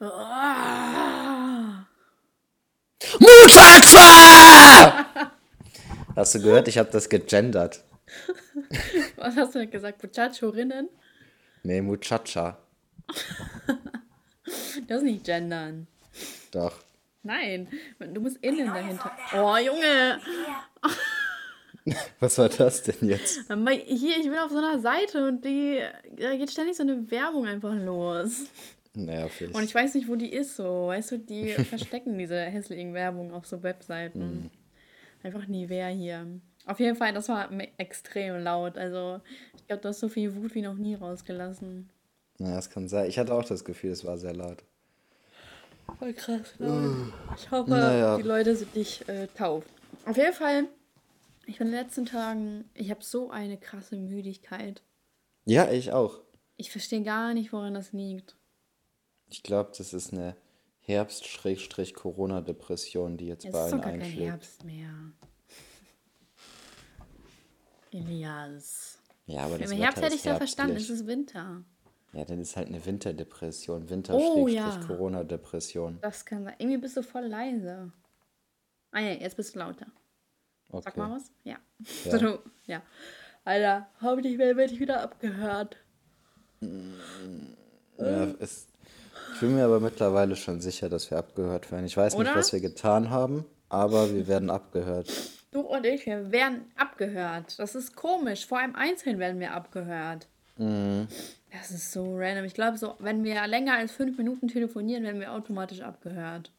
Muchacha! Hast du gehört? Ich habe das gegendert. Was hast du denn gesagt? Muchachorinnen? Nee, Muchacha. Das ist nicht gendern. Doch. Nein, du musst innen dahinter. Oh, Junge! Was war das denn jetzt? Hier, ich bin auf so einer Seite und die, da geht ständig so eine Werbung einfach los. Nervig. Und ich weiß nicht, wo die ist so. Weißt du, die verstecken diese hässlichen Werbungen auf so Webseiten. Einfach nie wer hier. Auf jeden Fall, das war extrem laut. Also, ich glaube, du hast so viel Wut wie noch nie rausgelassen. naja, das kann sein. Ich hatte auch das Gefühl, es war sehr laut. Voll krass laut. Ich hoffe, Naja. die Leute sind nicht äh, taub. Auf jeden Fall, ich bin in den letzten Tagen, ich habe so eine krasse Müdigkeit. Ja, ich auch. Ich verstehe gar nicht, woran das liegt. Ich glaube, das ist eine Herbst-Corona-Depression, die jetzt Es bei ist doch allen gar kein einschlägt. Herbst mehr. Elias. Ja, aber das Im Herbst hätte ist ich ja verstanden, es ist Winter. Ja, dann ist halt eine Winterdepression. Winter Oh, ja. Das kann sein. Irgendwie bist du voll leise. Ah ja, jetzt bist du lauter. Okay. Sag mal was? Ja. Ja. So, ja. Alter, hoffentlich werde ich wieder abgehört. Ja, es, ich bin mir aber mittlerweile schon sicher, dass wir abgehört werden. Ich weiß Oder? nicht, was wir getan haben, aber wir werden abgehört. Du und ich, wir werden abgehört. Das ist komisch. Vor allem einzeln werden wir abgehört. Das ist so random. Ich glaube, so, wenn wir länger als fünf Minuten telefonieren, werden wir automatisch abgehört.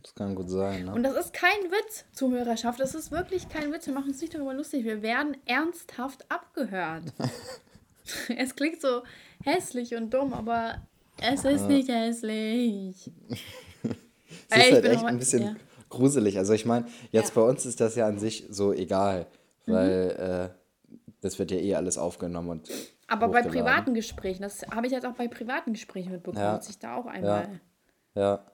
Das kann gut sein, ne? Und das ist kein Witz, Zuhörerschaft. Das ist wirklich kein Witz. Wir machen uns nicht darüber lustig. Wir werden ernsthaft abgehört. es klingt so hässlich und dumm, aber es ist nicht hässlich. Es Ey, ist ich halt echt ein bisschen ja. gruselig. Also ich meine, jetzt Ja. bei uns ist das ja an sich so egal, Mhm. weil äh, das wird ja eh alles aufgenommen und Aber bei privaten Gesprächen, das habe ich jetzt auch bei privaten Gesprächen mitbekommen, Ja. dass ich da auch einmal. Ja,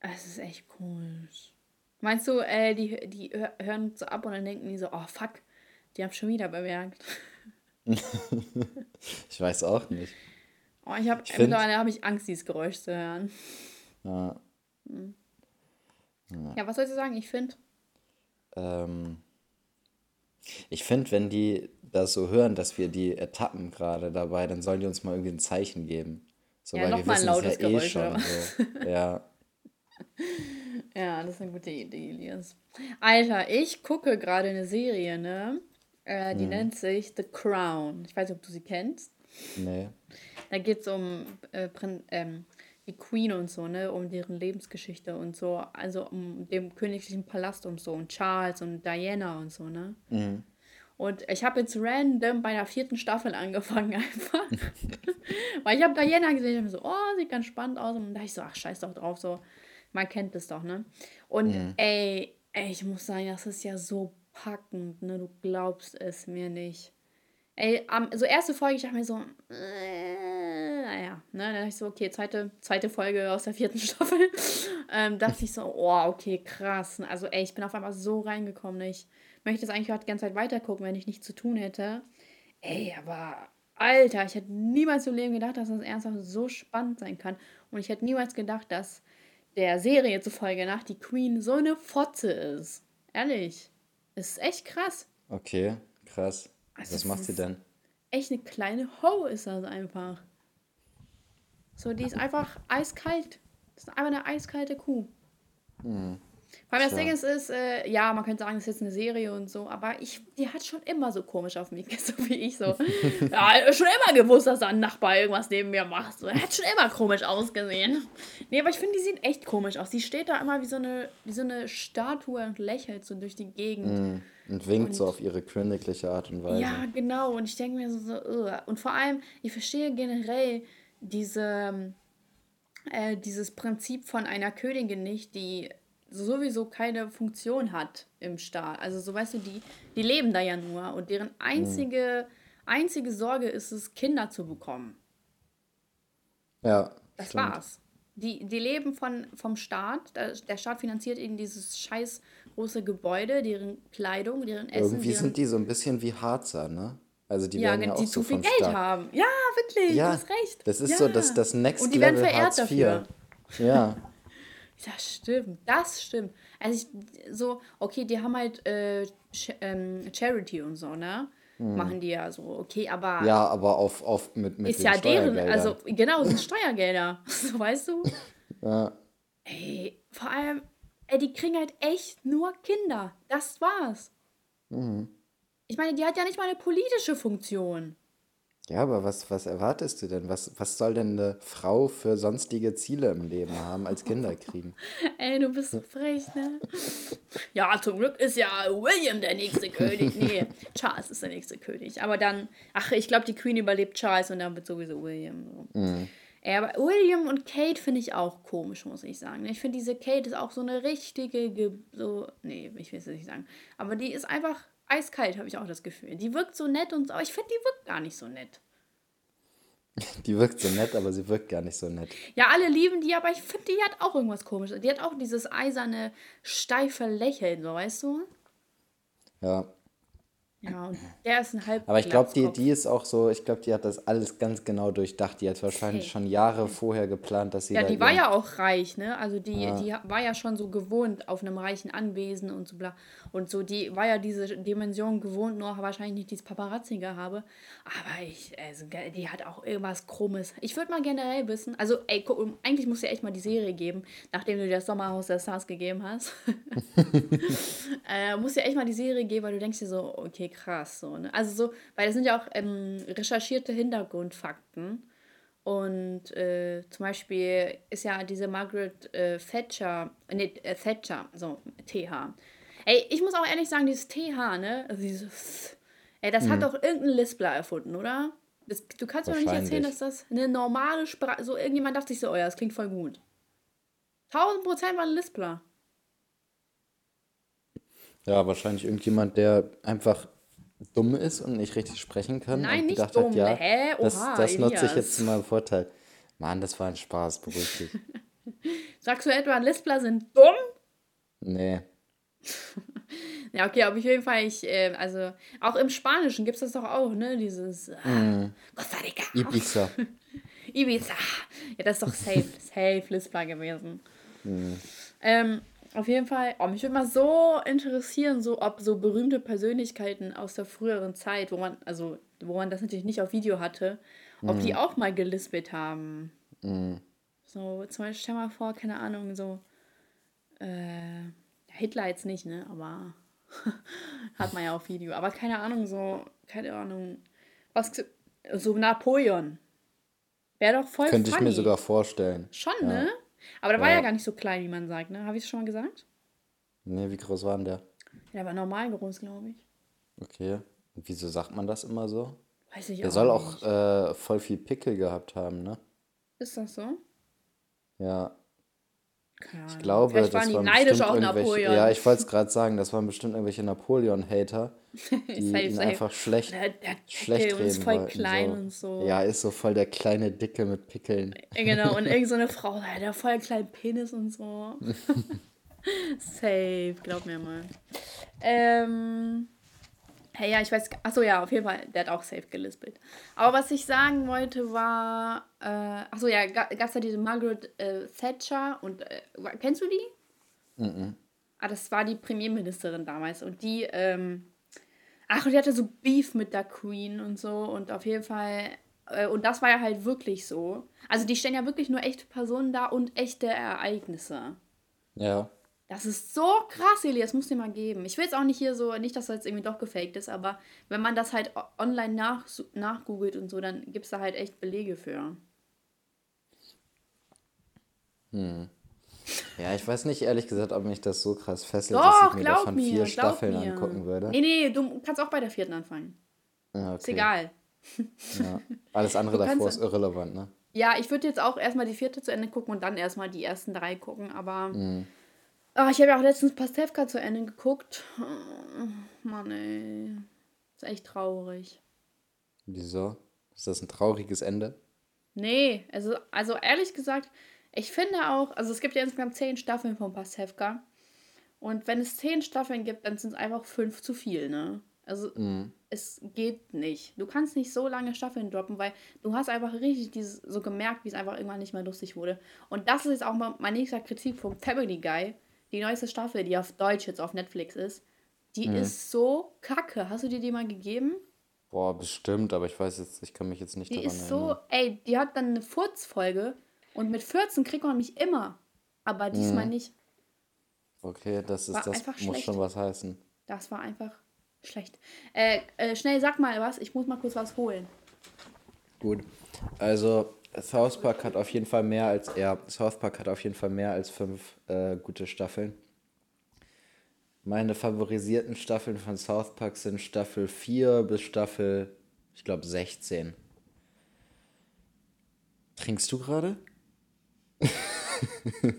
Es ist echt komisch. Meinst du, äh, die, die hö- hören so ab und dann denken die so, oh fuck, die haben schon wieder bemerkt. ich weiß auch nicht. Oh, ich habe find- mittlerweile habe ich Angst, dieses Geräusch zu hören. Ja, Ja, was soll ich sagen? Ich finde, ähm, ich finde, wenn die das so hören, dass wir die ertappen gerade dabei, dann sollen die uns mal irgendwie ein Zeichen geben. So, Ja, ein wissen es lautes ja eh Geräusch, schon oder? so. Ja, ja, das ist eine gute Idee, Elias. Alter, ich gucke gerade eine Serie, ne? Äh, Hm. die nennt sich The Crown. Ich weiß nicht, ob du sie kennst. Nee. Da geht es um äh, ähm, die Queen und so, ne? Um deren Lebensgeschichte und so. Also um den königlichen Palast und so. Und Charles und Diana und so, ne? Und ich habe jetzt random bei der vierten Staffel angefangen einfach. Weil ich habe Diana gesehen und so, oh, sieht ganz spannend aus. Und dachte ich so, ach, scheiß doch drauf, so. Man kennt das doch, ne? Und ey, ey, ich muss sagen, das ist ja so packend, ne? Du glaubst es mir nicht. Ey, so erste Folge, ich dachte mir so, äh, naja, ne, dann dachte ich so, okay, zweite, zweite Folge aus der vierten Staffel. ähm, dachte ich so, oh, okay, krass. Also, ey, ich bin auf einmal so reingekommen. ne, Ich möchte es eigentlich auch die ganze Zeit weitergucken, wenn ich nichts zu tun hätte. Ey, aber Alter, ich hätte niemals im Leben gedacht, dass das ernsthaft so spannend sein kann. Und ich hätte niemals gedacht, dass der Serie zufolge nach die Queen so eine Fotze ist. Ehrlich. Es ist echt krass. Okay, krass. Also Was das macht sie denn? echt eine kleine Ho ist das einfach. So, die ist einfach eiskalt. Das ist einfach eine eiskalte Kuh. Vor allem das. Ding ist, ist äh, ja, man könnte sagen, es ist jetzt eine Serie und so, aber ich, die hat schon immer so komisch auf mich, so wie ich so. ja, schon immer gewusst, dass da ein Nachbar irgendwas neben mir macht. So, er hat schon immer komisch ausgesehen. Nee, aber ich finde, die sieht echt komisch aus. Die steht da immer wie so eine, wie so eine Statue und lächelt so durch die Gegend. Und winkt so auf ihre königliche Art und Weise. Ja, genau. Und ich denke mir so, so ugh. und vor allem, ich verstehe generell diese, äh, dieses Prinzip von einer Königin nicht, die sowieso keine Funktion hat im Staat. Also so weißt du, die, die leben da ja nur und deren einzige, einzige Sorge ist es, Kinder zu bekommen. Ja, Das stimmt. war's. Die, die leben von, vom Staat. Der, Staat finanziert ihnen dieses scheiß große Gebäude, deren Kleidung, deren Essen. Irgendwie deren, sind die so ein bisschen wie Harzer, ne? Also die ja, werden ja die auch so zu viel vom Geld Staat. haben. Ja, wirklich, Ja, du hast recht. das ist ja. so das- das Next Und die werden Level verehrt Hartz IV. dafür. Ja. Das stimmt, das stimmt. Also ich, so, okay, die haben halt äh, ähm, Charity und so, ne? Hm. Machen die ja so, okay, aber Ja, aber auf, auf mit, mit ist den ja deren, also genau, sind Steuergelder, so weißt du? Ja. Ey, vor allem, ey, die kriegen halt echt nur Kinder. Das war's. Mhm. Ich meine, die hat ja nicht mal eine politische Funktion. Ja, aber was, was erwartest du denn? Was, was soll denn eine Frau für sonstige Ziele im Leben haben als Kinder kriegen? Ey, du bist so frech, ne? Ja, zum Glück ist ja William der nächste König. Nee, Charles ist der nächste König. Aber dann, ach, ich glaube, die Queen überlebt Charles und dann wird sowieso William. So. Ey, aber William und Kate finde ich auch komisch, muss ich sagen. Ich finde, diese Kate ist auch so eine richtige, Ge so, nee, ich will es nicht sagen. Aber die ist einfach eiskalt, habe ich auch das Gefühl. Die wirkt so nett und so, aber ich finde, die wirkt gar nicht so nett. Die wirkt so nett, aber sie wirkt gar nicht so nett. Ja, alle lieben die, aber ich finde, die hat auch irgendwas komisches. Die hat auch dieses eiserne, steife Lächeln, so weißt du? Ja. Ja, und der ist ein halb. Aber ich glaube, die, die ist auch so, ich glaube, die hat das alles ganz genau durchdacht. Die hat wahrscheinlich Safe. schon Jahre vorher geplant, dass sie Ja, die war ja auch reich, ne? Also die, die war ja schon so gewohnt auf einem reichen Anwesen und so bla. Und so, die war ja diese Dimension gewohnt, nur wahrscheinlich nicht dieses Paparazzi-Gehabe. Aber ich, also die hat auch irgendwas Krummes. Ich würde mal generell wissen, also ey, guck, eigentlich muss ja echt mal die Serie geben, nachdem du dir das Sommerhaus der Stars gegeben hast. äh, muss ja echt mal die Serie geben, weil du denkst dir so, okay, krass, so, ne? Also so, weil das sind ja auch ähm, recherchierte Hintergrundfakten. Und äh, zum Beispiel ist ja diese Margaret äh, Thatcher, nee, äh, Thatcher, so, TH. Ey, ich muss auch ehrlich sagen, dieses TH, ne? Also dieses, ey, das hat doch irgendein Lispler erfunden, oder? Das, du kannst mir doch nicht erzählen, dass das eine normale Sprache, so irgendjemand dachte sich so, oh ja, das klingt voll gut. 1000 Prozent war ein Lispler. Ja, wahrscheinlich irgendjemand, der einfach dumm ist und nicht richtig sprechen kann Nein, und nicht gedacht dumm. hat, ja, Hä? das, Oha, das nutze ich jetzt zu meinem Vorteil. Mann, das war ein Spaß, beruhig dich. Sagst du etwa, Lispler sind dumm? Nee. Ja, okay, aber auf jeden Fall, ich, äh, also, auch im Spanischen gibt es das doch auch, ne? Dieses äh, Costa Rica. Ibiza. Ibiza. Ja, das ist doch safe, safe Lispler gewesen. Ähm, auf jeden Fall, oh, mich würde mal so interessieren, so ob so berühmte Persönlichkeiten aus der früheren Zeit, wo man, also wo man das natürlich nicht auf Video hatte, ob die auch mal gelispelt haben. So, zum Beispiel, stell mal vor, keine Ahnung, so, äh, ja, Hitler jetzt nicht, ne, aber hat man ja auf Video. Aber keine Ahnung, so, keine Ahnung, was, so Napoleon. Wäre doch voll Könnte ich funny. mir sogar vorstellen. Schon, ne? Aber der war Ja. ja gar nicht so klein, wie man sagt, ne? Habe ich es schon mal gesagt? Nee, wie groß war denn der? Ja, der war normal groß, glaube ich. Okay. Und wieso sagt man das immer so? Weiß ich Der auch soll auch nicht. äh, voll viel Pickel gehabt haben, ne? Ist das so? Ja, Keine ich glaube, Vielleicht das waren die waren neidisch auf irgendwelche. Napoleon. Ja, ich wollte es gerade sagen, das waren bestimmt irgendwelche Napoleon-Hater, die Safe, ihn safe. einfach schlecht, Der, der schlecht Pickel und ist reden voll wollten. klein so. und so. Ja, ist so voll der kleine Dicke mit Pickeln. Ja, Genau, und irgend so eine Frau, der voll kleinen Penis und so. Safe, glaub mir mal. Ähm, hey, ja, ich weiß, achso, ja, auf jeden Fall, der hat auch safe gelispelt. Aber was ich sagen wollte war, äh, achso, ja, gab es ja diese Margaret äh, Thatcher und, äh, kennst du die? Mhm. Ah, das war die Premierministerin damals und die, ähm, ach, und die hatte so Beef mit der Queen und so und auf jeden Fall, äh, und das war ja halt wirklich so. Also die stellen ja wirklich nur echte Personen da und echte Ereignisse. Ja. Das ist so krass, Elias, muss dir mal geben. Ich will jetzt auch nicht hier so, nicht, dass das jetzt irgendwie doch gefaked ist, aber wenn man das halt online nach, nachgoogelt und so, dann gibt es da halt echt Belege für. Ja, ich weiß nicht ehrlich gesagt, ob mich das so krass fesselt, Doch, dass ich mir davon mir, vier Staffeln mir. angucken würde. Nee, nee, du kannst auch bei der vierten anfangen. Ja, Ist okay. egal. Ja. Alles andere davor ist irrelevant, ne? Ja, ich würde jetzt auch erstmal die vierte zu Ende gucken und dann erstmal die ersten drei gucken, aber. Mhm. Ah, ich habe ja auch letztens Pastewka zu Ende geguckt. Oh, Mann, ey. Ist echt traurig. Wieso? Ist das ein trauriges Ende? Nee, also, also ehrlich gesagt, ich finde auch, also es gibt ja insgesamt zehn Staffeln von Pastewka. Und wenn es zehn Staffeln gibt, dann sind es einfach fünf zu viel, ne? Also Mhm. es geht nicht. Du kannst nicht so lange Staffeln droppen, weil du hast einfach richtig dieses, so gemerkt, wie es einfach irgendwann nicht mehr lustig wurde. Und das ist jetzt auch mal mein nächster Kritikpunkt. Family Guy, die neueste Staffel, die auf Deutsch jetzt auf Netflix ist, die mhm. ist so kacke. Hast du dir die mal gegeben? Boah, bestimmt, aber ich weiß jetzt, ich kann mich jetzt nicht die daran ist erinnern. so, ey, die hat dann eine Furzfolge und mit 14 kriegt man mich immer, aber diesmal mhm. nicht. Okay, das ist, das muss schlecht. schon was heißen. Das war einfach schlecht. Äh, äh, schnell, sag mal was, ich muss mal kurz was holen. Gut. Also, South Park hat auf jeden Fall mehr als, ja, South Park hat auf jeden Fall mehr als fünf äh, gute Staffeln. Meine favorisierten Staffeln von South Park sind Staffel 4 bis Staffel, ich glaube, 16. Trinkst du gerade?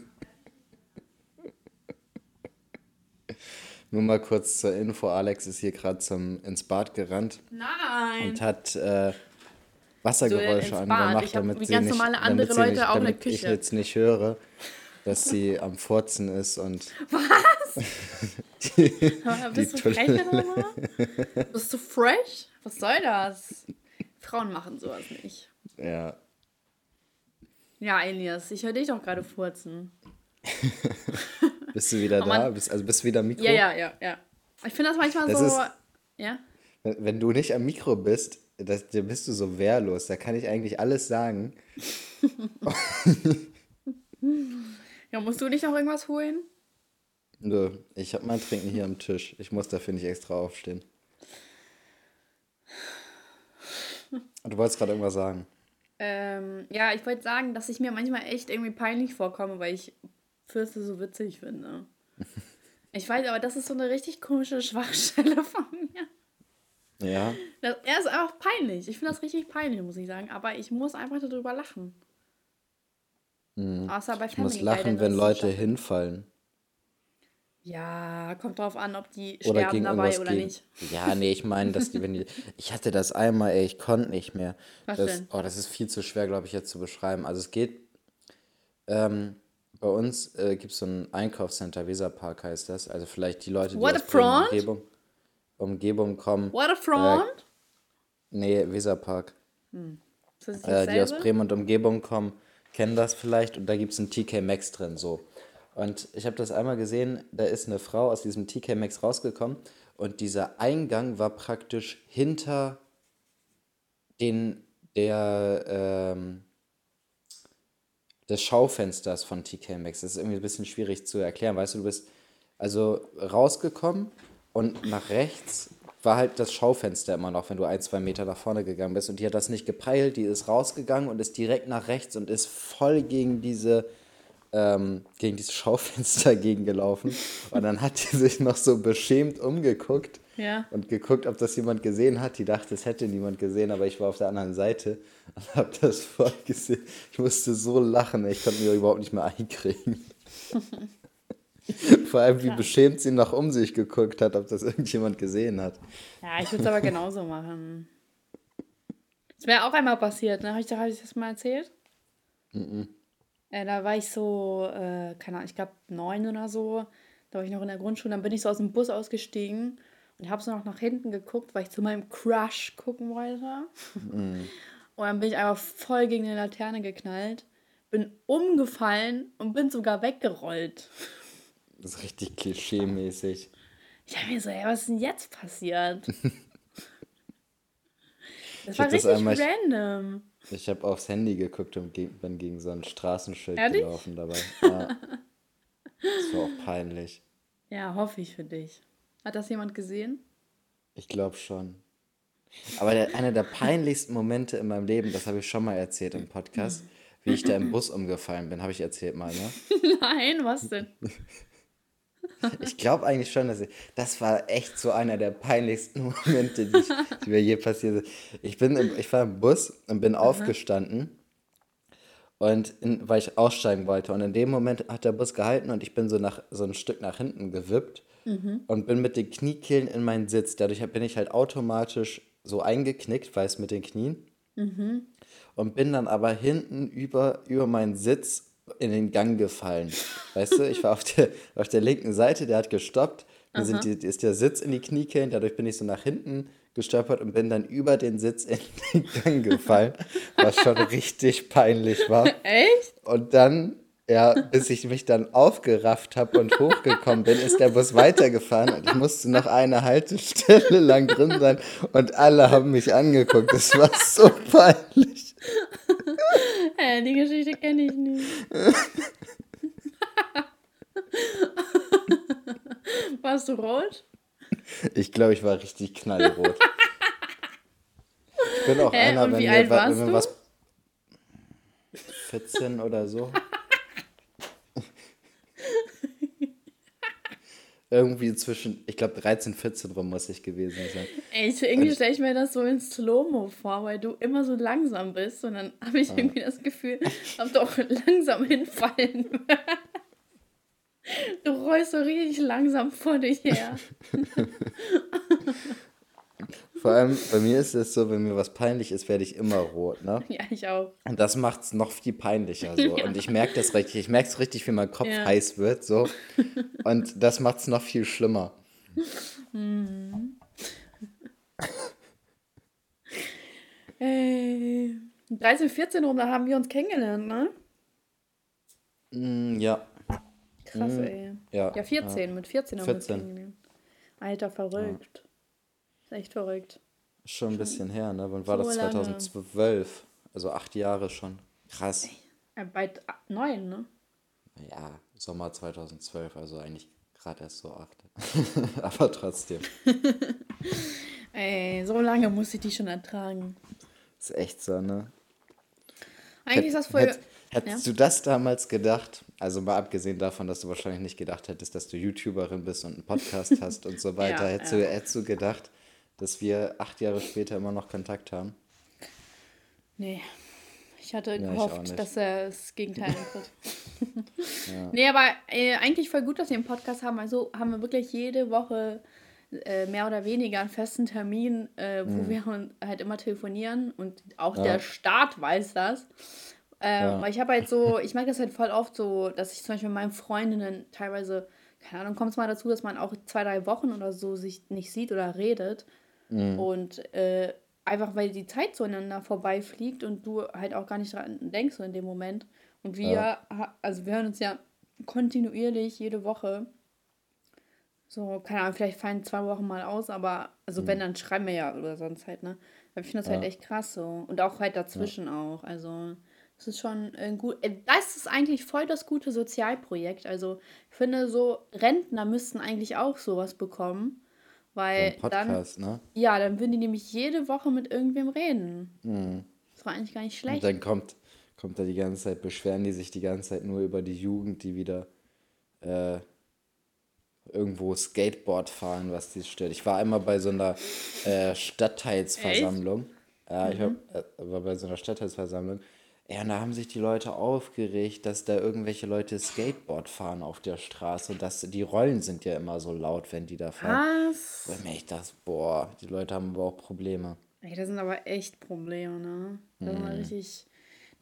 Nur mal kurz zur Info, Alex ist hier gerade ins Bad gerannt. Nein. Und hat äh, Wassergeräusche so angemacht, damit, sie nicht, damit, sie nicht, damit ich jetzt nicht höre, dass sie am Furzen ist und... Was? die, bist du frech Bist du fresh? Was soll das? Frauen machen sowas nicht. Ja. Ja, Elias, ich höre dich doch gerade furzen. bist du wieder oh, da? Bist, also bist du wieder am Mikro? Ja, ja, ja, ja. Ich finde das manchmal das so. Ist, ja. Wenn du nicht am Mikro bist, das, dann bist du so wehrlos. Da kann ich eigentlich alles sagen. ja, musst du nicht noch irgendwas holen? Nö, ich habe mein Trinken hier am Tisch. Ich muss dafür nicht extra aufstehen. Du wolltest gerade irgendwas sagen. Ähm, ja, ich wollte sagen, dass ich mir manchmal echt irgendwie peinlich vorkomme, weil ich Fürste so witzig finde. Ich weiß, aber das ist so eine richtig komische Schwachstelle von mir. Ja. Das, er ist einfach peinlich. Ich finde das richtig peinlich, muss ich sagen. Aber ich muss einfach darüber lachen. Mhm. Außer bei Family Ich muss lachen, wenn Leute hinfallen. Ja, kommt drauf an, ob die oder sterben dabei oder gegen. nicht. Ja, nee, ich meine, dass die, wenn die. Ich hatte das einmal, ey, ich konnte nicht mehr. Was das, denn? Oh, das ist viel zu schwer, glaube ich, jetzt zu beschreiben. Also es geht. Ähm, bei uns äh, gibt es so ein Einkaufscenter, Weserpark heißt das. Also vielleicht die Leute, die What aus front? Umgebung, Umgebung kommen. What a front? Äh, nee, Weserpark. Hm. Äh, die aus Bremen und Umgebung kommen, kennen das vielleicht. Und da gibt es einen TK Maxx drin, so. Und ich habe das einmal gesehen, da ist eine Frau aus diesem TK Maxx rausgekommen und dieser Eingang war praktisch hinter den der ähm, des Schaufensters von TK Maxx. Das ist irgendwie ein bisschen schwierig zu erklären. Weißt du, du bist also rausgekommen und nach rechts war halt das Schaufenster immer noch, wenn du ein, zwei Meter nach vorne gegangen bist. Und die hat das nicht gepeilt, die ist rausgegangen und ist direkt nach rechts und ist voll gegen diese ähm, gegen dieses Schaufenster gegengelaufen. Und dann hat sie sich noch so beschämt umgeguckt ja. und geguckt, ob das jemand gesehen hat. Die dachte, es hätte niemand gesehen, aber ich war auf der anderen Seite und habe das voll gesehen. Ich musste so lachen, ich konnte mir überhaupt nicht mehr einkriegen. Vor allem, wie ja. beschämt sie noch um sich geguckt hat, ob das irgendjemand gesehen hat. Ja, ich würde es aber genauso machen. Das wäre auch einmal passiert, ne? Habe ich, hab ich das mal erzählt? Mhm. Äh, da war ich so, äh, keine Ahnung, ich glaube neun oder so. Da war ich noch in der Grundschule. Dann bin ich so aus dem Bus ausgestiegen und habe so noch nach hinten geguckt, weil ich zu meinem Crush gucken wollte. Mhm. Und dann bin ich einfach voll gegen eine Laterne geknallt, bin umgefallen und bin sogar weggerollt. Das ist richtig klischee-mäßig. Ich habe mir so, ey, was ist denn jetzt passiert? das ich war richtig das einmal, random. Ich habe aufs Handy geguckt und bin gegen so ein Straßenschild Ehrlich? gelaufen dabei. Ja. das war auch peinlich. Ja, hoffe ich für dich. Hat das jemand gesehen? Ich glaube schon. Aber der, einer der peinlichsten Momente in meinem Leben, das habe ich schon mal erzählt im Podcast, wie ich da im Bus umgefallen bin, habe ich erzählt mal, ne? Nein, was denn? Ich glaube eigentlich schon, dass ich, das war echt so einer der peinlichsten Momente, die, ich, die mir je passiert sind. Ich, bin im, ich war im Bus und bin aufgestanden, und in, weil ich aussteigen wollte. Und in dem Moment hat der Bus gehalten und ich bin so, nach, so ein Stück nach hinten gewippt mhm. und bin mit den Kniekehlen in meinen Sitz. Dadurch bin ich halt automatisch so eingeknickt, weil es mit den Knien. Mhm. Und bin dann aber hinten über, über meinen Sitz in den Gang gefallen. Weißt du, ich war auf der, auf der linken Seite, der hat gestoppt. Mir sind die, ist der Sitz in die Knie gehend, dadurch bin ich so nach hinten gestolpert und bin dann über den Sitz in den Gang gefallen, was schon richtig peinlich war. Echt? Und dann, ja, bis ich mich dann aufgerafft habe und hochgekommen bin, ist der Bus weitergefahren und ich musste noch eine Haltestelle lang drin sein und alle haben mich angeguckt. Das war so peinlich. Hä, die Geschichte kenne ich nicht. Warst du rot? Ich glaube, ich war richtig knallrot. ich bin auch Hä, einer, wenn mir, wenn mir was. 14 oder so. Irgendwie zwischen, ich glaube 13, 14 rum muss ich gewesen sein. Ey, ich, irgendwie stelle ich mir das so in Slow-Mo vor, weil du immer so langsam bist und dann habe ich ah. irgendwie das Gefühl, ob du auch langsam hinfallen Du rollst so richtig langsam vor dich her. Vor allem bei mir ist es so, wenn mir was peinlich ist, werde ich immer rot, ne? Ja, ich auch. Und das macht es noch viel peinlicher so. Ja. Und ich merke das richtig, ich merke es richtig, wie mein Kopf ja. heiß wird, so. Und das macht es noch viel schlimmer. Mhm. Ey. 13, 14 rum, da haben wir uns kennengelernt, ne? Mm, ja. Krass, mhm. ey. Ja, ja 14, ja. mit 14 haben 14. wir uns kennengelernt. Alter, verrückt. Echt verrückt. Schon ein bisschen her, ne? Wann war so das? 2012. Lange. Also acht Jahre schon. Krass. Ja, bald neun, ne? Ja, Sommer 2012, also eigentlich gerade erst so acht. Aber trotzdem. Ey, so lange muss ich die schon ertragen. Ist echt so, ne? Eigentlich ist das voll. Hätt, hättest ja? du das damals gedacht? Also mal abgesehen davon, dass du wahrscheinlich nicht gedacht hättest, dass du YouTuberin bist und einen Podcast hast und so weiter. ja, hättest, ja. Du, hättest du gedacht, dass wir acht Jahre später immer noch Kontakt haben? Nee. Ich hatte ja, gehofft, ich dass er das Gegenteil eintritt. ja. Nee, aber äh, eigentlich voll gut, dass wir einen Podcast haben. Also haben wir wirklich jede Woche äh, mehr oder weniger einen festen Termin, äh, wo mhm. wir halt immer telefonieren und auch ja. der Staat weiß das. Ähm, ja. Ich habe halt so, ich merke das halt voll oft so, dass ich zum Beispiel mit meinen Freundinnen teilweise, keine Ahnung, kommt es mal dazu, dass man auch zwei, drei Wochen oder so sich nicht sieht oder redet. Mhm. Und äh, einfach weil die Zeit zueinander vorbeifliegt und du halt auch gar nicht dran denkst so in dem Moment. Und wir, ja. also wir hören uns ja kontinuierlich jede Woche. So, keine Ahnung, vielleicht fallen zwei Wochen mal aus, aber also mhm. wenn, dann schreiben wir ja oder sonst halt, ne? Ich finde das halt ja. halt echt krass so. Und auch halt dazwischen ja. auch. Also, das ist schon ein gut. Äh, das ist eigentlich voll das gute Sozialprojekt. Also, ich finde, so Rentner müssten eigentlich auch sowas bekommen. Weil so Podcast, dann, ne? Ja, dann würden die nämlich jede Woche mit irgendwem reden. Mhm. Das war eigentlich gar nicht schlecht. Und dann kommt, kommt da die ganze Zeit, beschweren die sich die ganze Zeit nur über die Jugend, die wieder äh, irgendwo Skateboard fahren, was die stört. Ich war einmal bei so einer äh, Stadtteilsversammlung. Echt? Ja, ich mhm. hab, äh, war bei so einer Stadtteilsversammlung ja, und da haben sich die Leute aufgeregt, dass da irgendwelche Leute Skateboard fahren auf der Straße. Und dass die Rollen sind ja immer so laut, wenn die da fahren. Was? Weil mir ich das, boah, die Leute haben aber auch Probleme. Ey, das sind aber echt Probleme, ne? Das mm. sind mhm. richtig.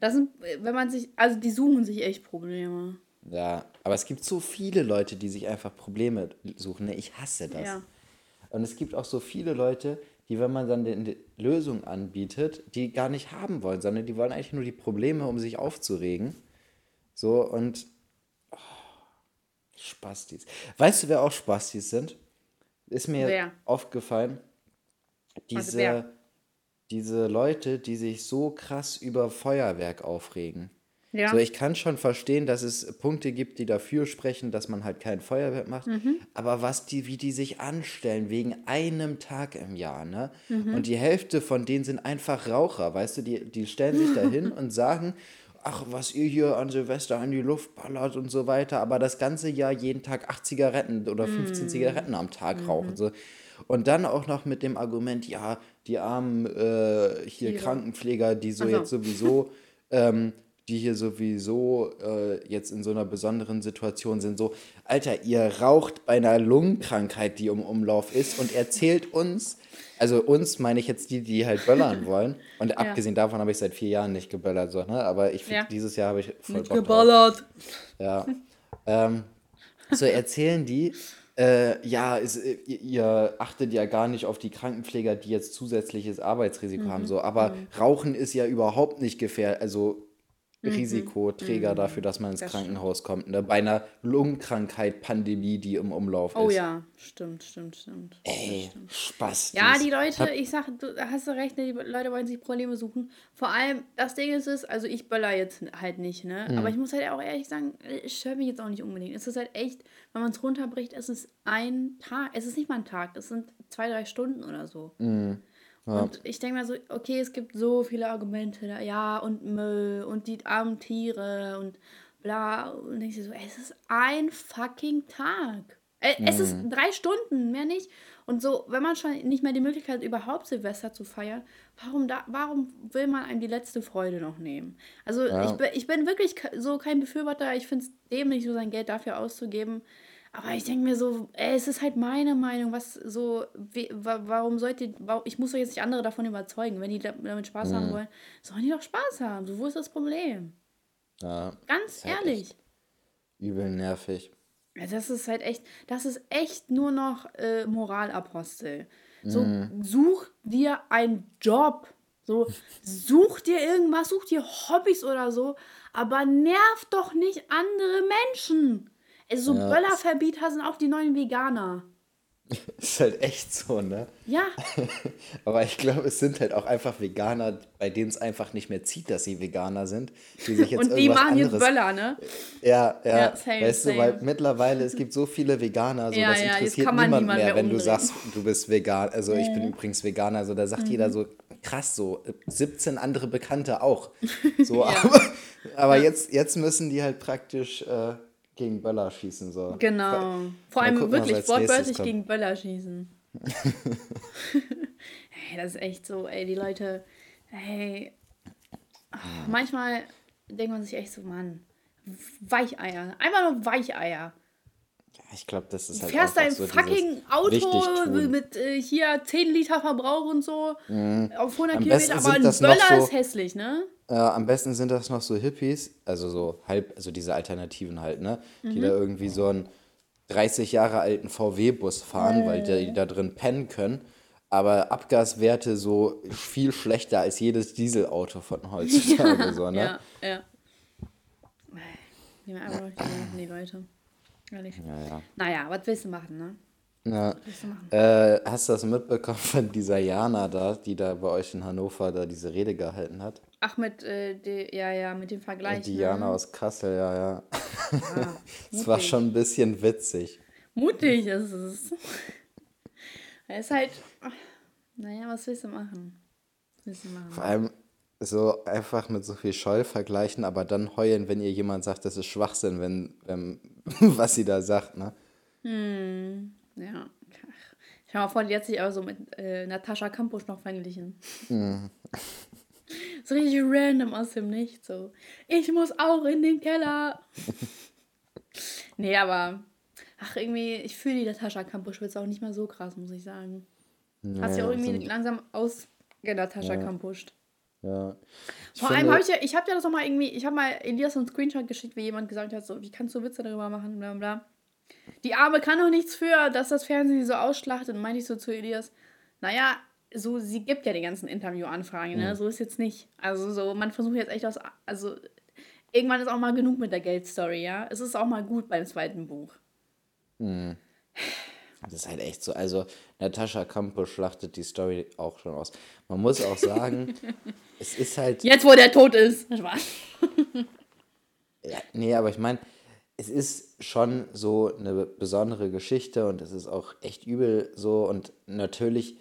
Das sind, wenn man sich, also die suchen sich echt Probleme. Ja, aber es gibt so viele Leute, die sich einfach Probleme suchen. Ne? Ich hasse das. Ja. Und es gibt auch so viele Leute, die, wenn man dann eine Lösung anbietet, die gar nicht haben wollen, sondern die wollen eigentlich nur die Probleme, um sich aufzuregen. So und oh, Spastis. Weißt du, wer auch Spastis sind? Ist mir wer? aufgefallen. Diese, also diese Leute, die sich so krass über Feuerwerk aufregen. Ja. So, ich kann schon verstehen, dass es Punkte gibt, die dafür sprechen, dass man halt kein Feuerwerk macht. Mhm. Aber was die, wie die sich anstellen wegen einem Tag im Jahr, ne? Mhm. Und die Hälfte von denen sind einfach Raucher, weißt du, die, die stellen sich dahin und sagen, ach, was ihr hier an Silvester in die Luft ballert und so weiter, aber das ganze Jahr jeden Tag acht Zigaretten oder 15 mhm. Zigaretten am Tag mhm. rauchen. So. Und dann auch noch mit dem Argument, ja, die armen äh, hier. Krankenpfleger, die so also. jetzt sowieso ähm, die hier sowieso äh, jetzt in so einer besonderen Situation sind, so, Alter, ihr raucht bei einer Lungenkrankheit, die im Umlauf ist und erzählt uns, also uns meine ich jetzt die, die halt böllern wollen. Und ja. abgesehen davon habe ich seit vier Jahren nicht geböllert, so, ne? aber ich ja. dieses Jahr habe ich voll nicht Bock geballert. Drauf. Ja. ähm, so erzählen die, äh, ja, es, äh, ihr, ihr achtet ja gar nicht auf die Krankenpfleger, die jetzt zusätzliches Arbeitsrisiko haben, so, aber Rauchen ist ja überhaupt nicht gefährlich, also Risikoträger Mhm. dafür, dass man ins Das Krankenhaus kommt. Ne? Bei einer Lungenkrankheit, Pandemie, die im Umlauf Oh ist. ja, stimmt, stimmt, stimmt. Ey, Spaß. Ja, die Leute, ich sag, du hast du recht, ne, die Leute wollen sich Probleme suchen. Vor allem, das Ding ist es, also ich böller jetzt halt nicht, ne? Mhm. Aber ich muss halt auch ehrlich sagen, es stört mich jetzt auch nicht unbedingt. Es ist halt echt, wenn man es runterbricht, es ist ein Tag, es ist nicht mal ein Tag, es sind zwei, drei Stunden oder so. Mhm. Und ich denke mir so, okay, es gibt so viele Argumente da, ja, und Müll und die armen Tiere und bla. Und denkst dir so, es ist ein fucking Tag. Äh, Es ist Mhm. drei Stunden, mehr nicht. Und so, wenn man schon nicht mehr die Möglichkeit hat, überhaupt Silvester zu feiern, warum, da, warum will man einem die letzte Freude noch nehmen? Also Ja. ich, bin, ich bin wirklich so kein Befürworter, ich finde es dämlich, so sein Geld dafür auszugeben. Aber ich denke mir so, ey, es ist halt meine Meinung, was so, wa, warum sollte, ich muss doch jetzt nicht andere davon überzeugen. Wenn die da, damit Spaß Mhm. haben wollen, sollen die doch Spaß haben. So, wo ist das Problem? Ja, Ganz halt ehrlich. übel nervig. Das ist halt echt, das ist echt nur noch äh, Moralapostel. So, Mhm. such dir einen Job. So, such dir irgendwas, such dir Hobbys oder so, aber nerv doch nicht andere Menschen. Also, so Ja. Böllerverbieter sind auch die neuen Veganer. Ist halt echt so, ne? Ja, Aber ich glaube, es sind halt auch einfach Veganer, bei denen es einfach nicht mehr zieht, dass sie Veganer sind. Die sich jetzt und die machen jetzt Böller, ne? Ja, ja, Ja, same, weißt same. du, weil mittlerweile, es gibt so viele Veganer, so Ja, das ja, interessiert kann man niemand niemand mehr, mehr wenn du. Mhm. sagst, du bist vegan. Also ich bin übrigens Veganer, also da sagt jeder so, krass, so 17 andere Bekannte auch. So, aber, aber jetzt, jetzt müssen die halt praktisch äh, gegen Böller schießen. So. Genau. Vor allem gucken, wirklich wortwörtlich gegen Böller schießen. ey, das ist echt so, ey, die Leute, ey. ach, manchmal denkt man sich echt so, Mann, Weicheier. Einfach nur Weicheier. Ja, ich glaube, das ist Du halt fährst einfach dein so fucking Auto mit äh, hier 10 Liter Verbrauch und so auf 100 Mhm. Am Kilometer, aber ein Böller so- ist hässlich, ne? Äh, am besten sind das noch so Hippies, also so halb, also diese Alternativen halt, ne? Die Mhm. da irgendwie so einen 30 Jahre alten VW-Bus fahren, weil die, die da drin pennen können. Aber Abgaswerte so viel schlechter als jedes Dieselauto von heutzutage, so, ne? Ja, ja. Die die die Leute. Ehrlich. Ja, ja. Naja, was willst du machen, ne? Ja. Äh, hast du das mitbekommen von dieser Jana da, die da bei euch in Hannover da diese Rede gehalten hat? Ach, mit, äh, die, ja, ja, mit dem Vergleich. Die ne? Jana aus Kassel, ja, ja. Ah, Es war mutig. schon ein bisschen witzig. Mutig ist es. Er ist halt. Naja, was willst du machen? Was willst du machen? Vor allem so einfach mit so viel Scheu vergleichen, aber dann heulen, wenn ihr jemand sagt, das ist Schwachsinn, wenn, wenn was sie da sagt, ne? Ja. Ich mal vor, die hat sich aber so mit äh, Natascha Kampusch noch verglichen. Mhm. so richtig random aus dem Nichts. So. Ich muss auch in den Keller. nee, aber. Ach, irgendwie, ich fühle die Natascha Kampusch jetzt auch nicht mehr so krass, muss ich sagen. Hast ja auch irgendwie so- langsam ausgenatascha Kampuscht. ja. Ich Vor allem finde- habe ich ja, ich habe ja das noch mal irgendwie, ich habe mal Elias so einen Screenshot geschickt, wie jemand gesagt hat, so, wie kannst du Witze darüber machen, bla bla. Die Arme kann doch nichts für, dass das Fernsehen sie so ausschlachtet. Und meinte ich so zu Elias, naja, so, sie gibt ja die ganzen Interviewanfragen, ne? So ist jetzt nicht. Also so, man versucht jetzt echt aus, also irgendwann ist auch mal genug mit der Geldstory, ja. Es ist auch mal gut beim zweiten Buch. Das ist halt echt so. Also, Natascha Kampusch schlachtet die Story auch schon aus. Man muss auch sagen, es ist halt. Jetzt, wo der tot ist. Spaß. Ja, nee, aber ich meine, es ist schon so eine besondere Geschichte und es ist auch echt übel so und natürlich,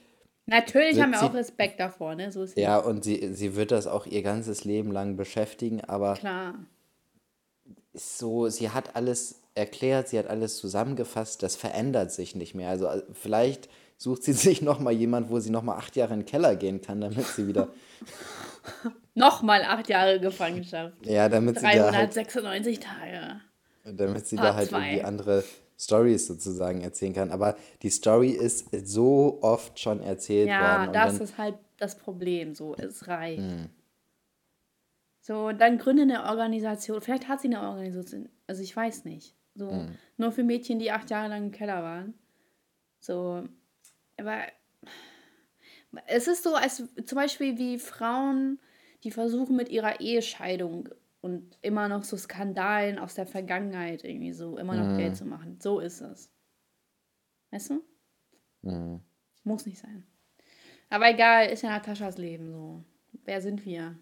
Natürlich haben wir sie- auch Respekt davor, ne? So ist ja, und sie, sie wird das auch ihr ganzes Leben lang beschäftigen, aber klar. so, sie hat alles erklärt, sie hat alles zusammengefasst, das verändert sich nicht mehr. Also äh, vielleicht sucht sie sich nochmal jemand, wo sie nochmal acht Jahre in den Keller gehen kann, damit sie wieder, Nochmal acht Jahre Gefangenschaft. ja, damit sie da halt 396 Tage. Damit sie da Part halt zwei. irgendwie andere Stories sozusagen erzählen kann. Aber die Story ist so oft schon erzählt worden. Ja, das wenn, ist halt das Problem. So, es reicht. Hm. So, dann gründe eine Organisation. Vielleicht hat sie eine Organisation. Also ich weiß nicht. So, mhm. nur für Mädchen, die acht Jahre lang im Keller waren. So, aber es ist so, als zum Beispiel wie Frauen, die versuchen mit ihrer Ehescheidung und immer noch so Skandalen aus der Vergangenheit irgendwie so immer noch mhm. Geld zu machen. So ist es. Weißt du? Mhm. Muss nicht sein. Aber egal, ist ja Nataschas Leben so. Wer sind wir,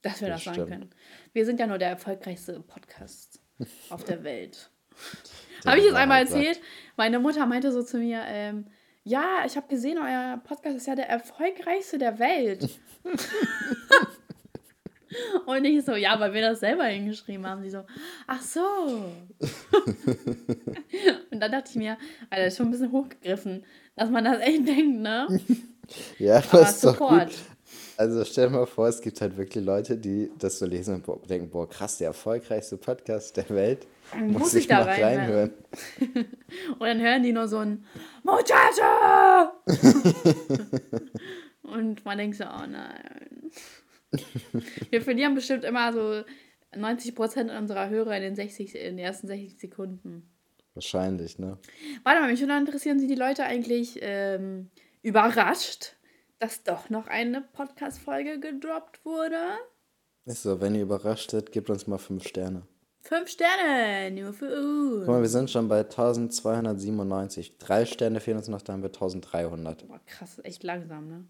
dass wir das, das sagen können? Wir sind ja nur der erfolgreichste Podcast auf der Welt. Habe ich jetzt einmal erzählt? Meine Mutter meinte so zu mir, ähm, ja, ich habe gesehen, euer Podcast ist ja der erfolgreichste der Welt. Und ich so, ja, weil wir das selber hingeschrieben haben. Sie so, ach so. und dann dachte ich mir, Alter, das ist schon ein bisschen hochgegriffen, dass man das echt denkt, ne? ja, Aber das ist doch gut. Also stell dir mal vor, es gibt halt wirklich Leute, die das so lesen und denken, boah, krass, der erfolgreichste Podcast der Welt. Muss, Muss ich da mal reinhören. und dann hören die nur so ein Muchacha! und man denkt so, oh nein. Wir verlieren bestimmt immer so 90% unserer Hörer in den, 60, in den ersten 60 Sekunden. Wahrscheinlich, ne? Warte mal, mich würde interessieren, sind die Leute eigentlich ähm, überrascht, dass doch noch eine Podcast-Folge gedroppt wurde? Ist so, wenn ihr überrascht seid, gebt uns mal fünf Sterne. Fünf Sterne, nur für uns. Guck mal, wir sind schon bei 1297. Drei Sterne fehlen uns noch, dann haben wir 1300. Boah, krass, echt langsam, ne?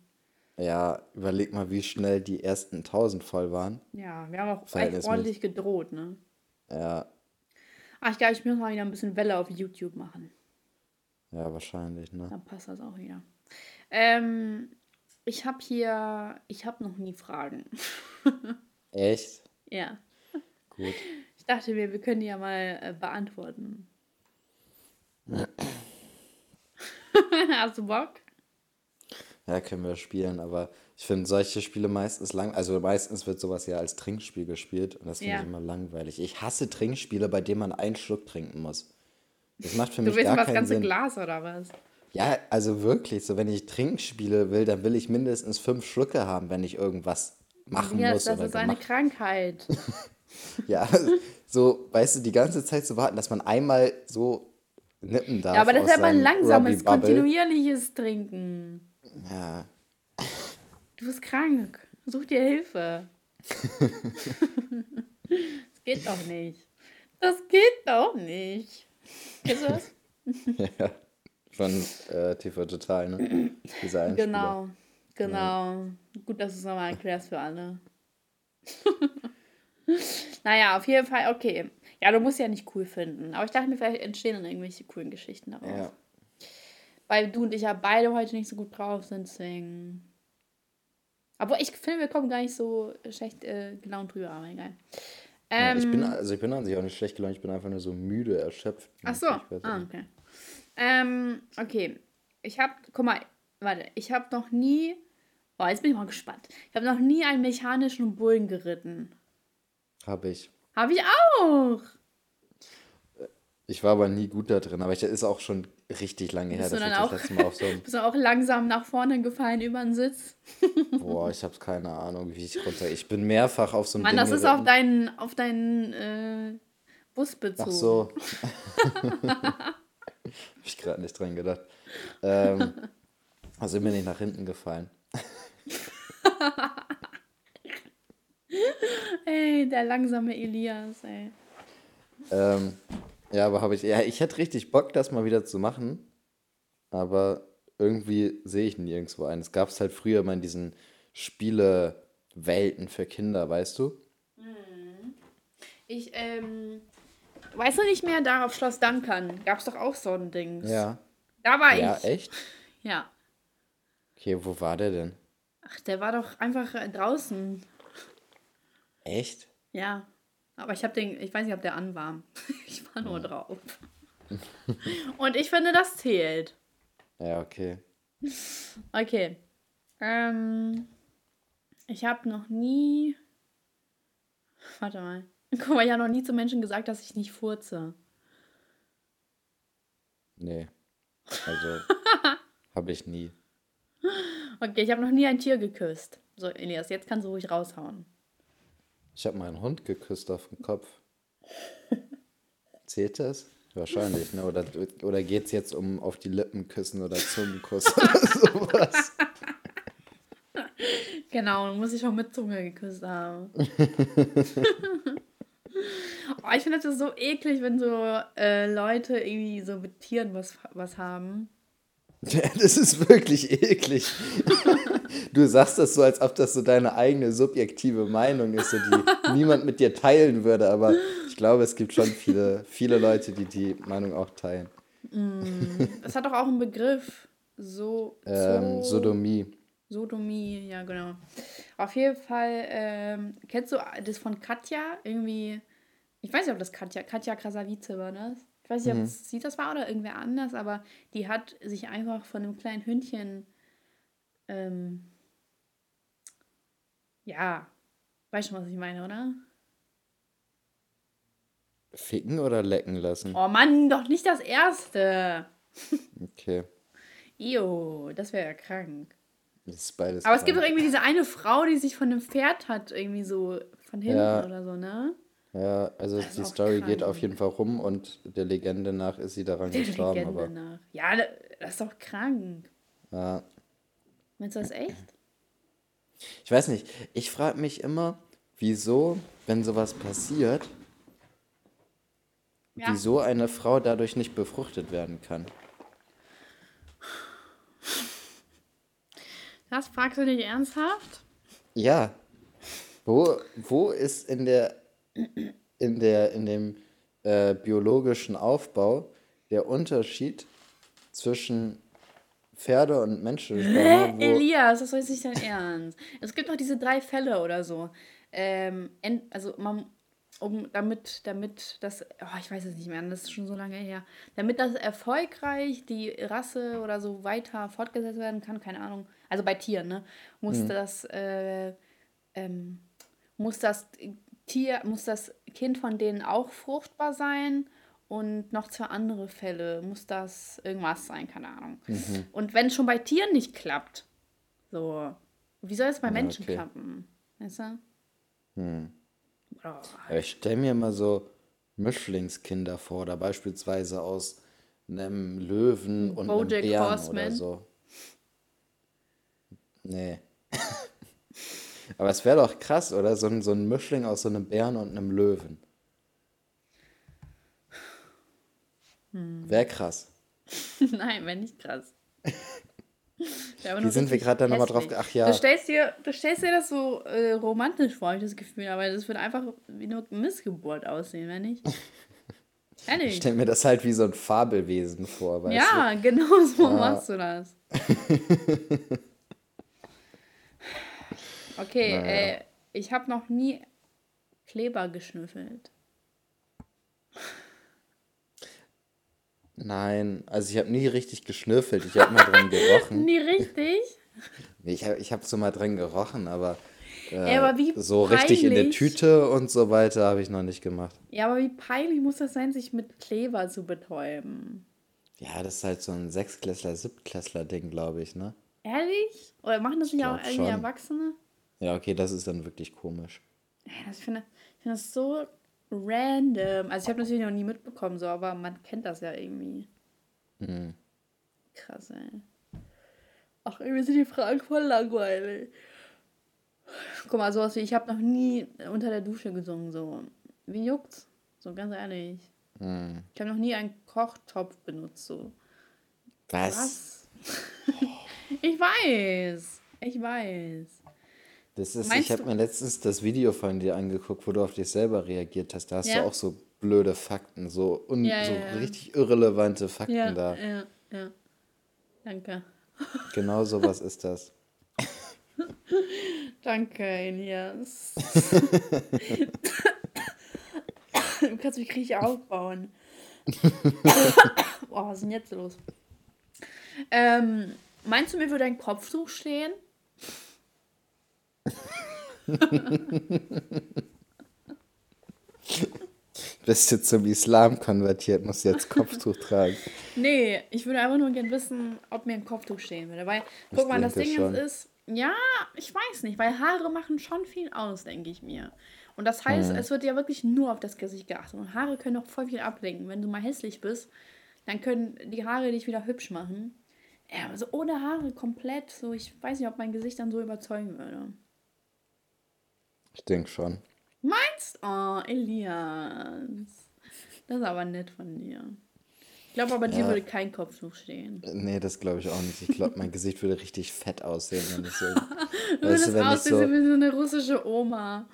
Ja, überleg mal, wie schnell die ersten 1000 voll waren. Ja, wir haben auch echt ordentlich gedroht, ne? Ja. Ach, ich glaube, ich muss mal wieder ein bisschen Welle auf YouTube machen. Ja, wahrscheinlich, ne? Dann passt das auch wieder. Ähm, ich habe hier, ich habe noch nie Fragen. Echt? Ja. Gut. Ich dachte mir, wir können die ja mal äh, beantworten. Hast du Bock? Ja, können wir spielen, aber ich finde solche Spiele meistens lang, also meistens wird sowas ja als Trinkspiel gespielt und das finde ja. ich immer langweilig. Ich hasse Trinkspiele, bei denen man einen Schluck trinken muss. Das macht für du mich gar keinen Sinn. Du willst das ganze Glas oder was? Ja, also wirklich, so wenn ich Trinkspiele will, dann will ich mindestens fünf Schlucke haben, wenn ich irgendwas machen ja, muss. Das ist eine Krankheit. ja, so, weißt du, die ganze Zeit zu warten, dass man einmal so nippen darf. Ja, aber das ist aber ein langsames, kontinuierliches Trinken. Ja. Du bist krank. Such dir Hilfe. das geht doch nicht. Das geht doch nicht. Kennst du das? ja. Von äh, TV Total, ne? Dieser Genau, genau. Ja. Gut, dass du es nochmal erklärst für alle. naja, auf jeden Fall, okay. Ja, du musst ja nicht cool finden. Aber ich dachte mir, vielleicht entstehen dann irgendwelche coolen Geschichten daraus. Ja. Weil du und ich ja beide heute nicht so gut drauf sind, deswegen. Aber ich finde, wir kommen gar nicht so schlecht äh, gelaunt drüber, aber egal. Ähm, ja, ich bin, ähm, also ich bin an sich auch nicht schlecht gelaunt, ich bin einfach nur so müde, erschöpft. Ach so, ah, okay. Ähm, okay. Ich habe, guck mal, warte, ich habe noch nie, oh, jetzt bin ich mal gespannt. Ich habe noch nie einen mechanischen Bullen geritten. Habe ich. Habe ich auch. Ich war aber nie gut da drin, aber ich, das ist auch schon richtig lange her, dass ich das letzte Mal auf so Bist du auch langsam nach vorne gefallen über den Sitz? Boah, ich habe keine Ahnung, wie ich runter. Ich bin mehrfach auf so einem Mann, Ding das ist auf deinen, auf deinen äh, Bus bezogen. Ach so. hab ich gerade nicht dran gedacht. Ähm, also bin ich nach hinten gefallen. ey, der langsame Elias, ey. Ähm, ja, aber habe ich. Ja, ich hätte richtig Bock, das mal wieder zu machen. Aber irgendwie sehe ich nirgendwo einen. Es gab es halt früher mal in diesen Spielewelten für Kinder, weißt du? Hm. Ich, ähm. Weißt du nicht mehr, da auf Schloss Dankern gab es doch auch so ein Ding. Ja. Da war ja, ich. Ja, echt? Ja. Okay, wo war der denn? Ach, der war doch einfach draußen. Echt? Ja. Aber ich habe den, ich weiß nicht, ob der an war. Ich war nur drauf. Und ich finde, das zählt. Ja, okay. Okay. Ähm, ich habe noch nie. Warte mal. Guck mal, ich habe noch nie zu Menschen gesagt, dass ich nicht furze. Nee. Also, habe ich nie. Okay, ich habe noch nie ein Tier geküsst. So, Elias, jetzt kannst du ruhig raushauen. Ich habe meinen Hund geküsst auf den Kopf. Zählt das? Wahrscheinlich, ne? Oder, oder geht es jetzt um auf die Lippen küssen oder Zungenkuss oder sowas? Genau, muss ich auch mit Zunge geküsst haben. oh, ich finde das so eklig, wenn so äh, Leute irgendwie so mit Tieren was, was haben. Ja, das ist wirklich eklig. du sagst das so, als ob das so deine eigene subjektive Meinung ist, so, die niemand mit dir teilen würde. Aber ich glaube, es gibt schon viele, viele Leute, die die Meinung auch teilen. Mm, das hat doch auch einen Begriff. So, ähm, so Sodomie. Sodomie, ja, genau. Auf jeden Fall, ähm, kennst du das von Katja? Irgendwie, ich weiß nicht, ob das Katja, Katja Krasavice war das. Ich weiß nicht, ob mhm. es sie das war oder irgendwer anders, aber die hat sich einfach von einem kleinen Hündchen, ähm, ja, weißt du, was ich meine, oder? Ficken oder lecken lassen? Oh Mann, doch nicht das erste. Okay. Io, das wäre ja krank. Das ist beides. Aber krank. es gibt doch irgendwie diese eine Frau, die sich von einem Pferd hat, irgendwie so von hinten ja. oder so, ne? Ja, also die Story krank. geht auf jeden Fall rum und der Legende nach ist sie daran der gestorben. Legende aber... nach. Ja, das ist doch krank. Ja. Meinst du das echt? Ich weiß nicht. Ich frage mich immer, wieso, wenn sowas passiert, ja. wieso eine Frau dadurch nicht befruchtet werden kann. Das fragst du dich ernsthaft? Ja. Wo, wo ist in der in der in dem äh, biologischen Aufbau der Unterschied zwischen Pferde und Menschen? Hä? Elias, das ist nicht dein Ernst. Es gibt noch diese drei Fälle oder so. Ähm, also man, um damit, damit das, oh, ich weiß es nicht mehr, das ist schon so lange her, damit das erfolgreich die Rasse oder so weiter fortgesetzt werden kann, keine Ahnung, also bei Tieren, ne, muss mhm. das, äh, ähm, muss das Tier, muss das Kind von denen auch fruchtbar sein und noch zwei andere Fälle muss das irgendwas sein, keine Ahnung. Mhm. Und wenn es schon bei Tieren nicht klappt, so, wie soll es bei Menschen okay. klappen? Weißt du? Hm. Oh. Ich stelle mir immer so Mischlingskinder vor, oder beispielsweise aus einem Löwen und Bojack einem Bären Horseman. oder so. Nee. Aber es wäre doch krass, oder? So ein, so ein Mischling aus so einem Bären und einem Löwen. Hm. Wäre krass. Nein, wäre nicht krass. Wie sind wir gerade da nochmal drauf? Ach ja. Du stellst dir, du stellst dir das so äh, romantisch vor, ich das Gefühl, aber das würde einfach wie eine Missgeburt aussehen, wenn nicht? Ehrlich. Ich stelle mir das halt wie so ein Fabelwesen vor. Weißt ja, du? genau so ja. machst du das. okay, naja. äh, ich habe noch nie Kleber geschnüffelt. Nein, also ich habe nie richtig geschnüffelt. Ich habe mal dran gerochen. nie richtig? Ich habe ich hab so mal dran gerochen, aber, äh, ja, aber so richtig in der Tüte und so weiter habe ich noch nicht gemacht. Ja, aber wie peinlich muss das sein, sich mit Kleber zu betäuben? Ja, das ist halt so ein Sechsklässler, Siebtklässler-Ding, glaube ich, ne? Ehrlich? Oder machen das nicht auch irgendwie Erwachsene? Ja, okay, das ist dann wirklich komisch. Ja, das, ich finde ich find das so random. Also ich habe natürlich noch nie mitbekommen, so, aber man kennt das ja irgendwie. Mhm. Krass, ey. Ach, irgendwie sind die Fragen voll langweilig. Guck mal, sowas wie, ich habe noch nie unter der Dusche gesungen, so. Wie juckt's? So, ganz ehrlich. Mhm. Ich habe noch nie einen Kochtopf benutzt, so. Was? Was? ich weiß. Ich weiß. Das ist, ich habe mir letztens das Video von dir angeguckt, wo du auf dich selber reagiert hast. Da hast ja. du auch so blöde Fakten, so, un, ja, so ja, richtig irrelevante Fakten da. Ja, ja. Danke. Genau so was ist das. Danke, Elias. du kannst mich richtig aufbauen. Boah, was ist denn jetzt los? Ähm, meinst du, mir würde dein Kopftuch stehen? Bist du zum Islam konvertiert, musst jetzt Kopftuch tragen. Nee, ich würde einfach nur gerne wissen, ob mir ein Kopftuch stehen würde. Weil, guck mal, das Ding schon. ist, ja, ich weiß nicht, weil Haare machen schon viel aus, denke ich mir. Und das heißt, mhm. es wird ja wirklich nur auf das Gesicht geachtet. Und Haare können auch voll viel ablenken. Wenn du mal hässlich bist, dann können die Haare dich wieder hübsch machen. Ja, aber so ohne Haare komplett, so ich weiß nicht, ob mein Gesicht dann so überzeugen würde. Ich denke schon. Meinst? Oh, Elias. Das ist aber nett von dir. Ich glaube aber, dir ja. würde kein Kopftuch stehen. Nee, das glaube ich auch nicht. Ich glaube, mein Gesicht würde richtig fett aussehen, wenn ich so. du würdest aussehen so, wie so eine russische Oma.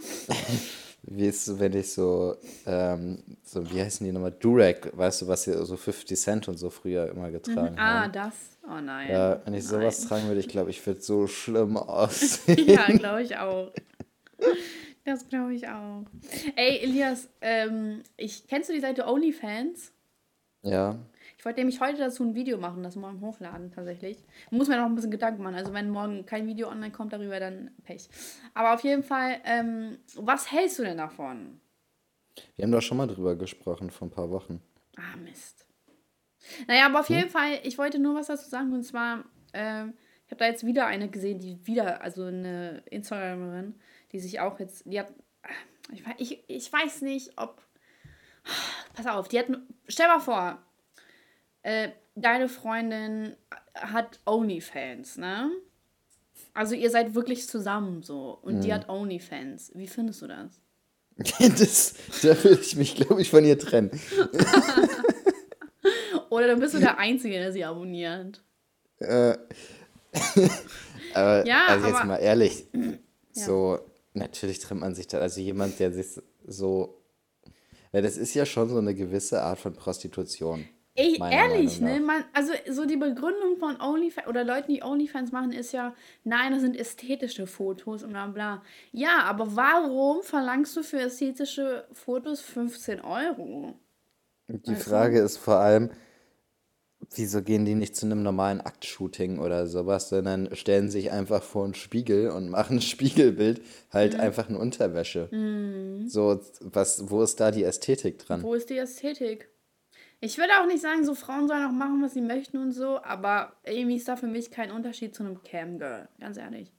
wie ist so, wenn ich so, ähm, so, wie heißen die nochmal? Durek, weißt du, was hier so 50 Cent und so früher immer getragen mhm. Ah, das. Oh nein. Ja, wenn ich sowas nein. tragen würde, ich glaube, ich würde so schlimm aussehen. ja, glaube ich auch. Das glaube ich auch. Ey, Elias, ähm, ich, kennst du die Seite OnlyFans? Ja. Ich wollte nämlich heute dazu ein Video machen, das morgen hochladen tatsächlich. Muss mir noch ein bisschen Gedanken machen. Also wenn morgen kein Video online kommt darüber, dann Pech. Aber auf jeden Fall, ähm, was hältst du denn davon? Wir haben doch schon mal drüber gesprochen vor ein paar Wochen. Ah, Mist. Naja, aber auf hm? jeden Fall, ich wollte nur was dazu sagen. Und zwar, äh, ich habe da jetzt wieder eine gesehen, die wieder, also eine Instagramerin, die sich auch jetzt, die hat, ich, ich, ich weiß nicht, ob, pass auf, die hat, stell mal vor, äh, deine Freundin hat Onlyfans, ne? Also ihr seid wirklich zusammen so und mhm. die hat Onlyfans. Wie findest du das? das da würde ich mich, glaube ich, von ihr trennen. Oder dann bist du der Einzige, der sie abonniert. Äh, aber, ja, also jetzt aber, mal ehrlich, ja. so natürlich trennt man sich da. Also jemand, der sich so. Ja, das ist ja schon so eine gewisse Art von Prostitution. Ey, ehrlich, ne? Man, also so die Begründung von OnlyFans oder Leuten, die OnlyFans machen, ist ja, nein, das sind ästhetische Fotos und bla bla. Ja, aber warum verlangst du für ästhetische Fotos 15 Euro? Die Frage ist vor allem, wieso gehen die nicht zu einem normalen Aktshooting oder sowas, sondern stellen sich einfach vor einen Spiegel und machen ein Spiegelbild, halt mhm. einfach eine Unterwäsche. Mhm. So, was, wo ist da die Ästhetik dran? Wo ist die Ästhetik? Ich würde auch nicht sagen, so Frauen sollen auch machen, was sie möchten und so, aber irgendwie ist da für mich kein Unterschied zu einem Camgirl, ganz ehrlich.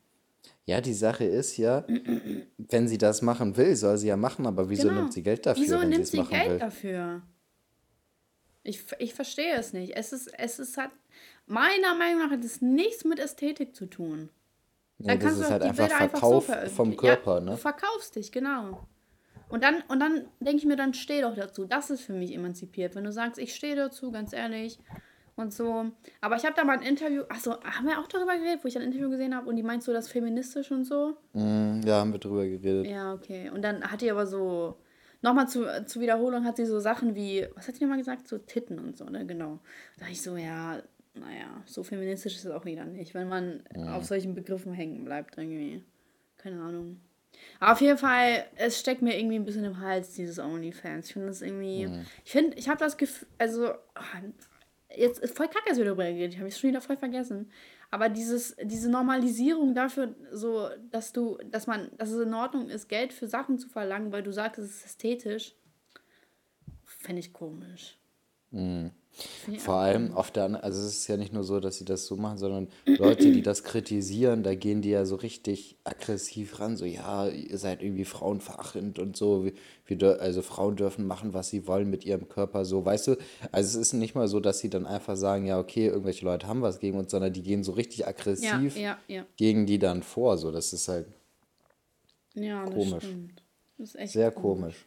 Ja, die Sache ist ja, wenn sie das machen will, soll sie ja machen, aber wieso genau. nimmt sie Geld dafür? Wieso nimmt sie Geld will? dafür? Ich, ich verstehe es nicht. Es ist, es ist hat, meiner Meinung nach hat es nichts mit Ästhetik zu tun. Ja, das ist halt einfach Verkauf einfach so vom Körper, ja, ne? Du verkaufst dich, genau. Und dann, und dann denke ich mir, dann steh doch dazu. Das ist für mich emanzipiert. Wenn du sagst, ich stehe dazu, ganz ehrlich. Und so. Aber ich habe da mal ein Interview, achso, haben wir auch darüber geredet, wo ich ein Interview gesehen habe und die meinst so das feministisch und so? Mm, ja, haben wir darüber geredet. Ja, okay. Und dann hat die aber so nochmal zu, zur Wiederholung hat sie so Sachen wie, was hat sie nochmal gesagt? So Titten und so, ne? Genau. Da dachte ich so, ja, naja, so feministisch ist es auch wieder nicht, wenn man ja. auf solchen Begriffen hängen bleibt, irgendwie. Keine Ahnung. Aber auf jeden Fall, es steckt mir irgendwie ein bisschen im Hals, dieses OnlyFans. Ich finde das irgendwie, mhm. ich finde, ich habe das Gefühl, also, oh, jetzt ist voll kacke, dass wir darüber geredet habe ich schon wieder voll vergessen. Aber dieses, diese Normalisierung dafür, so, dass du, dass man, dass es in Ordnung ist, Geld für Sachen zu verlangen, weil du sagst, es ist ästhetisch, fände ich komisch. Mhm. Vor allem auf der also es ist ja nicht nur so, dass sie das so machen, sondern Leute, die das kritisieren, da gehen die ja so richtig aggressiv ran, so ja, ihr seid irgendwie frauenverachtend und so, wie, wie, also Frauen dürfen machen, was sie wollen mit ihrem Körper, so, weißt du, also es ist nicht mal so, dass sie dann einfach sagen, ja, okay, irgendwelche Leute haben was gegen uns, sondern die gehen so richtig aggressiv ja, ja, ja. gegen die dann vor, so, das ist halt ja, komisch. Das stimmt. Das ist echt Sehr komisch. komisch.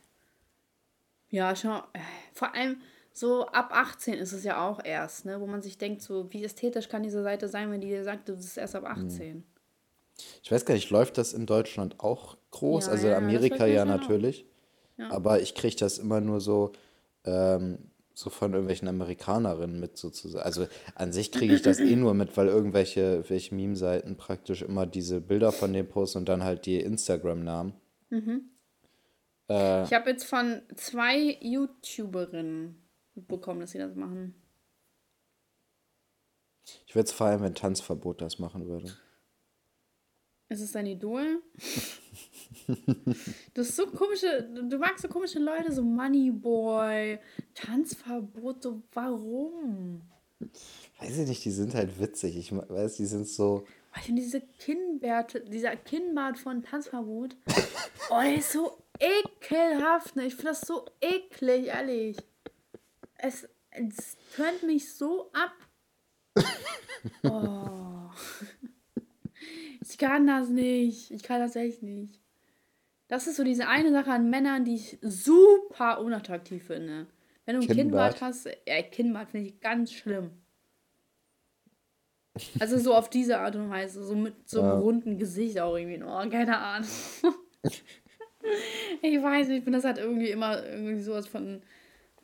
Ja, schau, äh, vor allem so ab 18 ist es ja auch erst, ne? wo man sich denkt, so wie ästhetisch kann diese Seite sein, wenn die dir sagt, das ist erst ab 18. Hm. Ich weiß gar nicht, läuft das in Deutschland auch groß? Ja, also ja, Amerika ja natürlich. Ja. Aber ich kriege das immer nur so, ähm, so von irgendwelchen Amerikanerinnen mit sozusagen. Also an sich kriege ich das eh nur mit, weil irgendwelche welche Meme-Seiten praktisch immer diese Bilder von dem posten und dann halt die Instagram-Namen. Mhm. Äh, ich habe jetzt von zwei YouTuberinnen mitbekommen, dass sie das machen. Ich würde es feiern, wenn Tanzverbot das machen würde. Ist es dein Idol? du hast so komische, du magst so komische Leute, so Moneyboy, Tanzverbot, so warum? Weiß ich nicht, die sind halt witzig. Ich weiß, die sind so. Ich finde diese Kinnbärte, dieser Kinnbart von Tanzverbot, oh, der ist so ekelhaft. Ne? Ich finde das so eklig, ehrlich. Es, es tönt mich so ab. Oh. Ich kann das nicht. Ich kann das echt nicht. Das ist so diese eine Sache an Männern, die ich super unattraktiv finde. Wenn du ein Kinnbart, Kinnbart hast, ja, Kinnbart finde ich ganz schlimm. Also so auf diese Art und Weise, so mit so einem ja. runden Gesicht auch irgendwie. Oh, keine Ahnung. ich weiß nicht, ich finde, das hat irgendwie immer irgendwie sowas von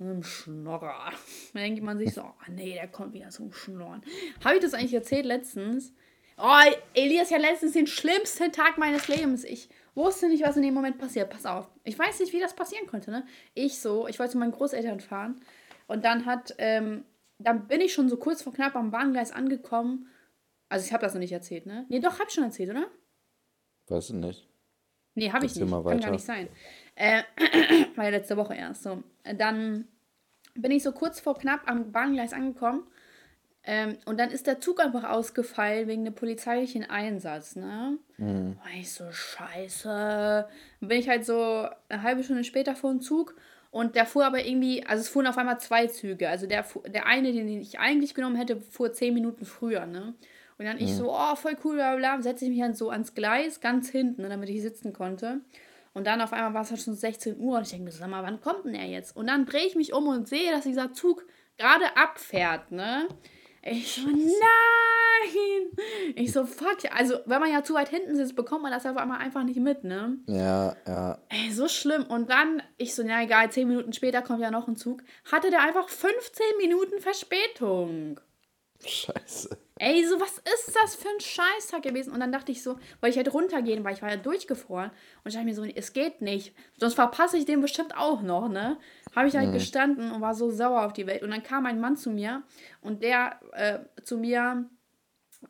einem Schnorrer. Da denkt man sich so, oh nee, der kommt wieder zum Schnorren. Habe ich das eigentlich erzählt letztens? Oh, Elias ja letztens den schlimmsten Tag meines Lebens. Ich wusste nicht, was in dem Moment passiert. Pass auf. Ich weiß nicht, wie das passieren konnte, ne? Ich so, ich wollte zu meinen Großeltern fahren. Und dann hat, ähm, dann bin ich schon so kurz vor knapp am Bahngleis angekommen. Also ich habe das noch nicht erzählt, ne? Nee, doch, habe ich schon erzählt, oder? Weißt du nicht. Nee, habe ich nicht. Kann gar nicht sein. Äh, war ja letzte Woche erst so. Dann bin ich so kurz vor knapp am Bahngleis angekommen. Ähm, und dann ist der Zug einfach ausgefallen wegen einem polizeilichen Einsatz, ne? Mhm. War ich so, scheiße. Dann bin ich halt so eine halbe Stunde später vor dem Zug und der fuhr aber irgendwie, also es fuhren auf einmal zwei Züge. Also der, der eine, den ich eigentlich genommen hätte, fuhr zehn Minuten früher, ne? Und dann mhm. ich so, oh, voll cool, bla bla, setze ich mich dann so ans Gleis, ganz hinten, ne, damit ich sitzen konnte. Und dann auf einmal war es halt schon 16 Uhr und ich denke mir, sag mal, wann kommt denn er jetzt? Und dann drehe ich mich um und sehe, dass dieser Zug gerade abfährt, ne? Ich so, nein! Ich so, fuck. Also, wenn man ja zu weit hinten sitzt, bekommt man das auf einmal einfach nicht mit, ne? Ja, ja. Ey, so schlimm. Und dann, ich so, na egal, 10 Minuten später kommt ja noch ein Zug. Hatte der einfach 15 Minuten Verspätung. Scheiße. Ey, so was ist das für ein Scheißtag gewesen? Und dann dachte ich so, wollte ich halt runtergehen, weil ich war ja durchgefroren. Und ich dachte mir so, es geht nicht. Sonst verpasse ich den bestimmt auch noch, ne? Habe ich halt mhm. gestanden und war so sauer auf die Welt. Und dann kam ein Mann zu mir und der äh, zu mir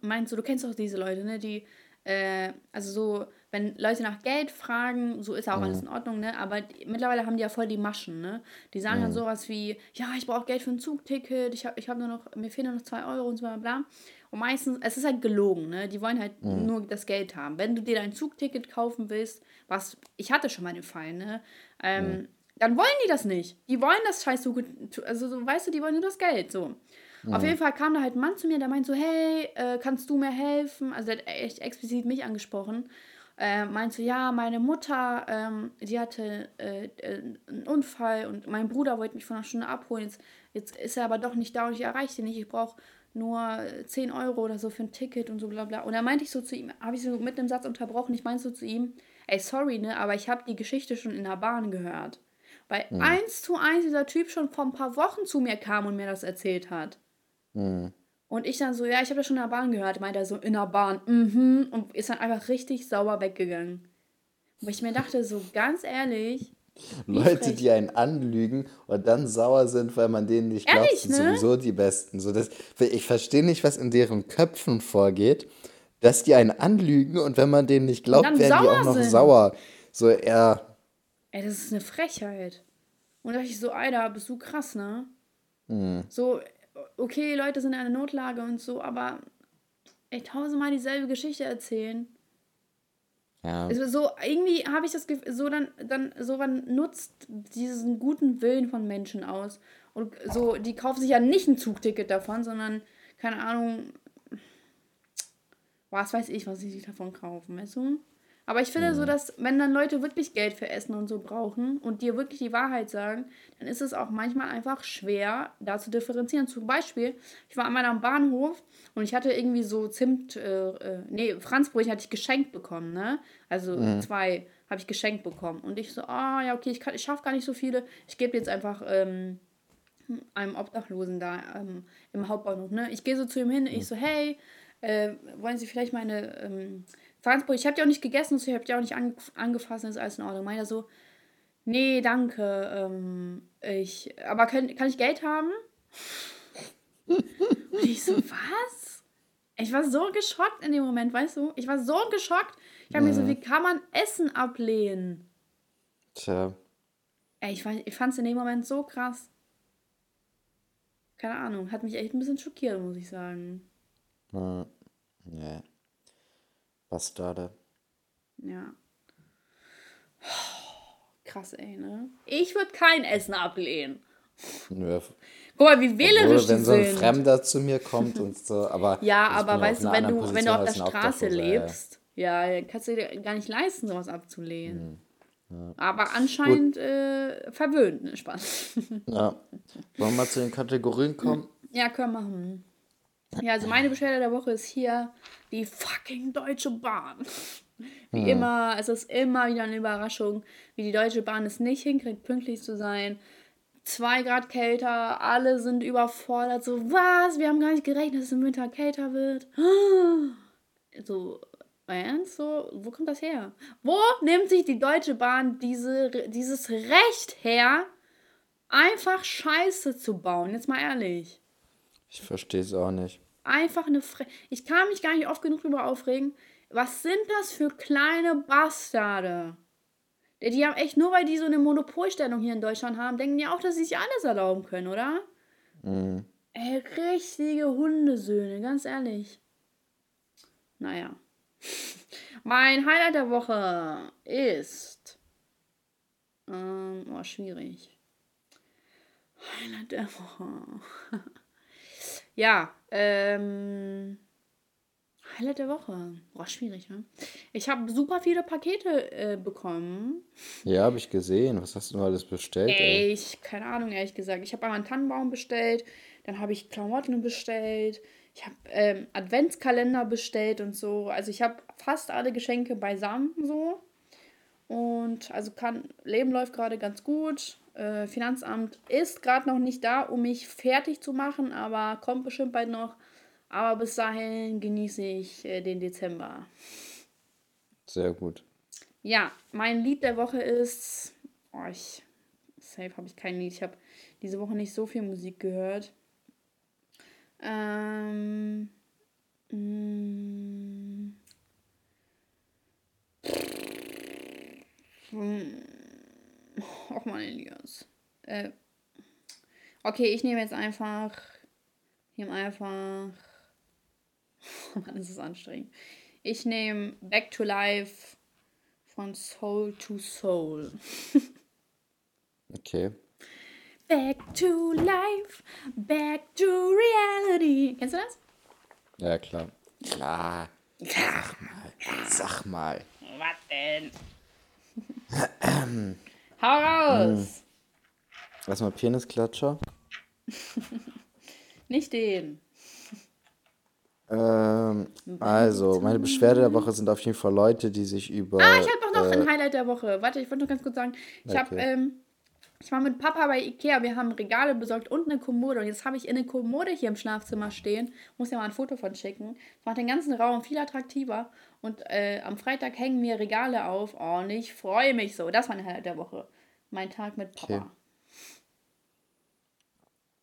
meint so, du kennst doch diese Leute, ne? Die, äh, also so, wenn Leute nach Geld fragen, so ist ja auch mhm. alles in Ordnung, ne? Aber die, mittlerweile haben die ja voll die Maschen, ne? Die sagen mhm. dann sowas wie, ja, ich brauche Geld für ein Zugticket, ich habe ich hab nur noch, mir fehlen nur noch zwei Euro und so bla bla. Und meistens, es ist halt gelogen, ne? Die wollen halt mhm. nur das Geld haben. Wenn du dir dein Zugticket kaufen willst, was, ich hatte schon mal den Fall, ne? Ähm, mhm. Dann wollen die das nicht. Die wollen das scheiß also so, weißt du, die wollen nur das Geld, so. Mhm. Auf jeden Fall kam da halt ein Mann zu mir, der meint so, hey, äh, kannst du mir helfen? Also der hat echt explizit mich angesprochen. Äh, meint so, ja, meine Mutter, ähm, die hatte äh, äh, einen Unfall und mein Bruder wollte mich von einer Stunde abholen. Jetzt, jetzt ist er aber doch nicht da und ich erreiche ihn nicht. Ich brauche nur 10 Euro oder so für ein Ticket und so bla bla. Und da meinte ich so zu ihm, habe ich so mit einem Satz unterbrochen, ich meinte so zu ihm, ey, sorry, ne, aber ich habe die Geschichte schon in der Bahn gehört. Weil mhm. eins zu eins dieser Typ schon vor ein paar Wochen zu mir kam und mir das erzählt hat. Mhm. Und ich dann so, ja, ich habe das schon in der Bahn gehört, meint er so, in der Bahn, mhm, und ist dann einfach richtig sauer weggegangen. Wo ich mir dachte, so ganz ehrlich, Leute, die einen anlügen und dann sauer sind, weil man denen nicht glaubt, Ehrlich, sind ne? sowieso die Besten. So, das, ich verstehe nicht, was in deren Köpfen vorgeht, dass die einen anlügen und wenn man denen nicht glaubt, werden die auch noch sind. sauer. So, eher. Ey, das ist eine Frechheit. Und da dachte ich so, Alter, bist du krass, ne? Mhm. So, okay, Leute sind in einer Notlage und so, aber ey, tausendmal dieselbe Geschichte erzählen. Ja. Also so, irgendwie habe ich das Gefühl, so dann, dann, so man nutzt diesen guten Willen von Menschen aus. Und so, die kaufen sich ja nicht ein Zugticket davon, sondern, keine Ahnung, was weiß ich, was sie sich davon kaufen, weißt du? Aber ich finde so, dass wenn dann Leute wirklich Geld für Essen und so brauchen und dir wirklich die Wahrheit sagen, dann ist es auch manchmal einfach schwer, da zu differenzieren. Zum Beispiel, ich war einmal am Bahnhof und ich hatte irgendwie so Zimt, äh, äh, nee, Franzbrötchen hatte ich geschenkt bekommen, ne? Also mhm. zwei habe ich geschenkt bekommen. Und ich so, ah, oh, ja, okay, ich, ich schaffe gar nicht so viele. Ich gebe jetzt einfach ähm, einem Obdachlosen da ähm, im Hauptbahnhof, ne? Ich gehe so zu ihm hin, ich so, hey, äh, wollen Sie vielleicht meine ähm, Franzbrot, ich habe die auch nicht gegessen, ich habe die auch nicht angef angefasst, ist alles in Ordnung. Meint er so, nee, danke, ähm, ich, aber können, kann ich Geld haben? Und ich so, was? Ich war so geschockt in dem Moment, weißt du? Ich war so geschockt. Ich habe mhm. mir so, wie kann man Essen ablehnen? Tja. Ey, ich, ich fand es in dem Moment so krass. Keine Ahnung, hat mich echt ein bisschen schockiert, muss ich sagen. Ja. ja. Bastarde. Ja. Krass, ey, ne? Ich würde kein Essen ablehnen. Nö. Guck mal, wie wählerisch Obwohl, wenn so ein sind. Fremder zu mir kommt und so, aber. ja, aber weißt du, wenn du, wenn du auf der Straße lebst, ja, kannst du dir gar nicht leisten, sowas abzulehnen. Hm. Ja. Aber anscheinend äh, verwöhnt, ne? Spaß. ja. Wollen wir mal zu den Kategorien kommen? Ja, können wir machen. Ja, also meine Beschwerde der Woche ist hier die fucking Deutsche Bahn. Wie hm. immer, es ist immer wieder eine Überraschung, wie die Deutsche Bahn es nicht hinkriegt, pünktlich zu sein. Zwei Grad kälter, alle sind überfordert. So, was? Wir haben gar nicht gerechnet, dass es im Winter kälter wird. So, ernst? So, wo kommt das her? Wo nimmt sich die Deutsche Bahn diese, dieses Recht her, einfach Scheiße zu bauen? Jetzt mal ehrlich. Ich verstehe es auch nicht. Einfach eine Fre Ich kann mich gar nicht oft genug darüber aufregen. Was sind das für kleine Bastarde? Die haben echt, nur weil die so eine Monopolstellung hier in Deutschland haben, denken die auch, dass sie sich alles erlauben können, oder? Mhm. Ey, richtige Hundesöhne, ganz ehrlich. Naja. Mein Highlight der Woche ist. Ähm, oh, schwierig. Highlight der Woche. ja, ähm. Highlight der Woche. Boah, schwierig, ne? Ich habe super viele Pakete äh, bekommen. Ja, habe ich gesehen. Was hast du noch alles bestellt? Ey, ey? Ich, keine Ahnung, ehrlich gesagt. Ich habe einmal einen Tannenbaum bestellt, dann habe ich Klamotten bestellt, ich habe ähm, Adventskalender bestellt und so. Also ich habe fast alle Geschenke beisammen so. Und also kann, Leben läuft gerade ganz gut. Äh, Finanzamt ist gerade noch nicht da, um mich fertig zu machen, aber kommt bestimmt bald noch. Aber bis dahin genieße ich äh, den Dezember. Sehr gut. Ja, mein Lied der Woche ist. Oh, ich. Safe habe ich kein Lied. Ich habe diese Woche nicht so viel Musik gehört. Ähm. Mh, mm. Och mal Elias. Äh, okay, ich nehme jetzt einfach. Ich nehme einfach. Mann, ist es anstrengend. Ich nehme Back to Life von Soul to Soul. okay. Back to Life, Back to Reality. Kennst du das? Ja, klar. Klar. Sag mal. Sag mal. Was denn? Hau raus! Erstmal Penisklatscher. Nicht den. Ähm, also, meine Beschwerde der Woche sind auf jeden Fall Leute, die sich über. Ah, ich habe noch äh, ein Highlight der Woche. Warte, ich wollte noch ganz kurz sagen. Ich okay. habe, ähm, ich war mit Papa bei Ikea, wir haben Regale besorgt und eine Kommode. Und jetzt habe ich eine Kommode hier im Schlafzimmer stehen. Muss ja mal ein Foto von schicken. Das macht den ganzen Raum viel attraktiver. Und äh, am Freitag hängen mir Regale auf. Oh, und ich freue mich so. Das war ein Highlight der Woche. Mein Tag mit Papa. Okay.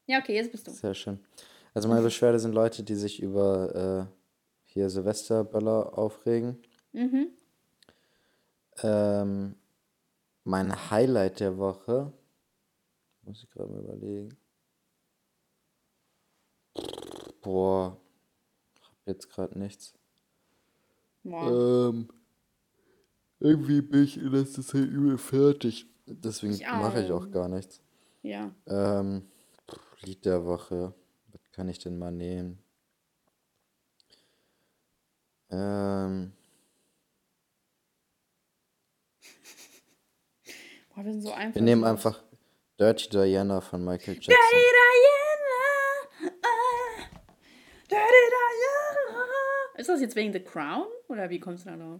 Ja, okay, jetzt bist du. Sehr schön. Also meine Beschwerde sind Leute, die sich über äh, hier Silvesterböller aufregen. Mhm. Ähm, mein Highlight der Woche, muss ich gerade mal überlegen. Boah, hab jetzt gerade nichts. Ähm, irgendwie bin ich in letzter Zeit übel fertig. Deswegen mache ich auch gar nichts. Ja. Ähm, Lied der Woche kann ich denn mal nehmen? Ähm. Boah, wir sind so einfach. Wir nehmen einfach Dirty Diana von Michael Jackson. Dirty Diana! Uh, Dirty Diana! Ist das jetzt wegen The Crown? Oder wie kommst du da drauf?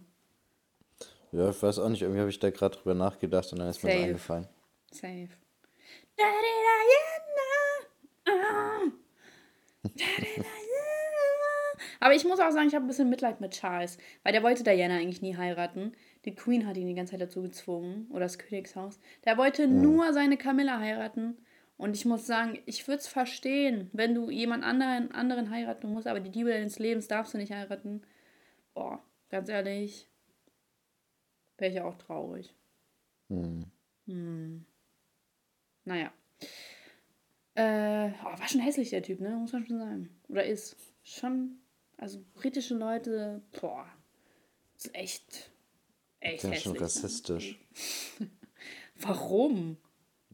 Ja, ich weiß auch nicht. Irgendwie habe ich da gerade drüber nachgedacht und dann ist Safe. mir eingefallen. Safe. Dirty Diana! Uh. Aber ich muss auch sagen, ich habe ein bisschen Mitleid mit Charles, weil der wollte Diana eigentlich nie heiraten. Die Queen hat ihn die ganze Zeit dazu gezwungen, oder das Königshaus. Der wollte mhm. nur seine Camilla heiraten. Und ich muss sagen, ich würde es verstehen, wenn du jemand anderen, anderen heiraten musst, aber die Liebe deines Lebens darfst du nicht heiraten. Boah, ganz ehrlich, wäre ich auch traurig. Mhm. Hm. Naja. Äh, oh, war schon hässlich, der Typ, ne? Muss man schon sagen. Oder ist. Schon. Also britische Leute, boah. Ist echt. Echt Das ist schon rassistisch. Warum?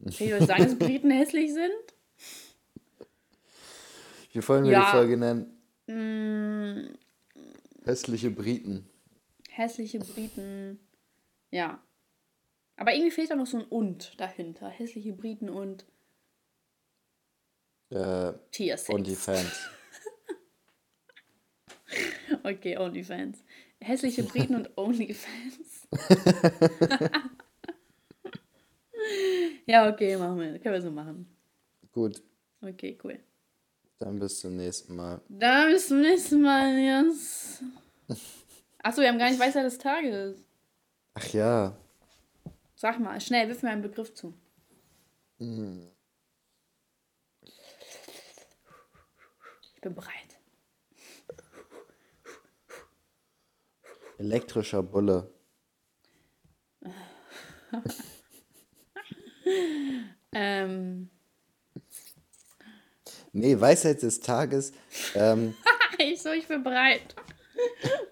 Kann ich euch sagen, dass Briten hässlich sind? Wie wollen wir Ja. die Folge nennen? Mm, Hässliche Briten. hässliche Briten. Ja. Aber irgendwie fehlt da noch so ein Und dahinter. Hässliche Briten und Äh, Tiersex. und die Fans. Okay, OnlyFans. Hässliche Briten und OnlyFans. ja, okay, machen wir. Können wir so machen. Gut, Okay, cool. dann bis zum nächsten Mal. Dann bis zum nächsten Mal, Jens. Achso, wir haben gar nicht Weisheit des Tages. Ach ja. Sag mal, schnell, wirf mir einen Begriff zu. Ich bin bereit. Elektrischer Bulle. Ähm, Nee, Weisheit des Tages. Ähm, ich so, ich bin bereit.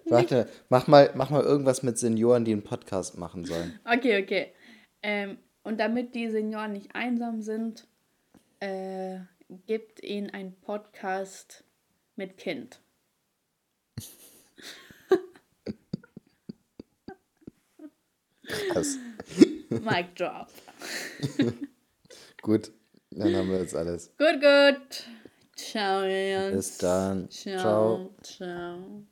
warte, mach mal, mach mal irgendwas mit Senioren, die einen Podcast machen sollen. Okay, okay. Ähm, und damit die Senioren nicht einsam sind, äh, gibt ihnen ein Podcast mit Kind. Krass. Mic drop. Gut, dann haben wir jetzt alles. Gut, gut. Ciao, Jens. Bis dann. Ciao. Ciao. Ciao.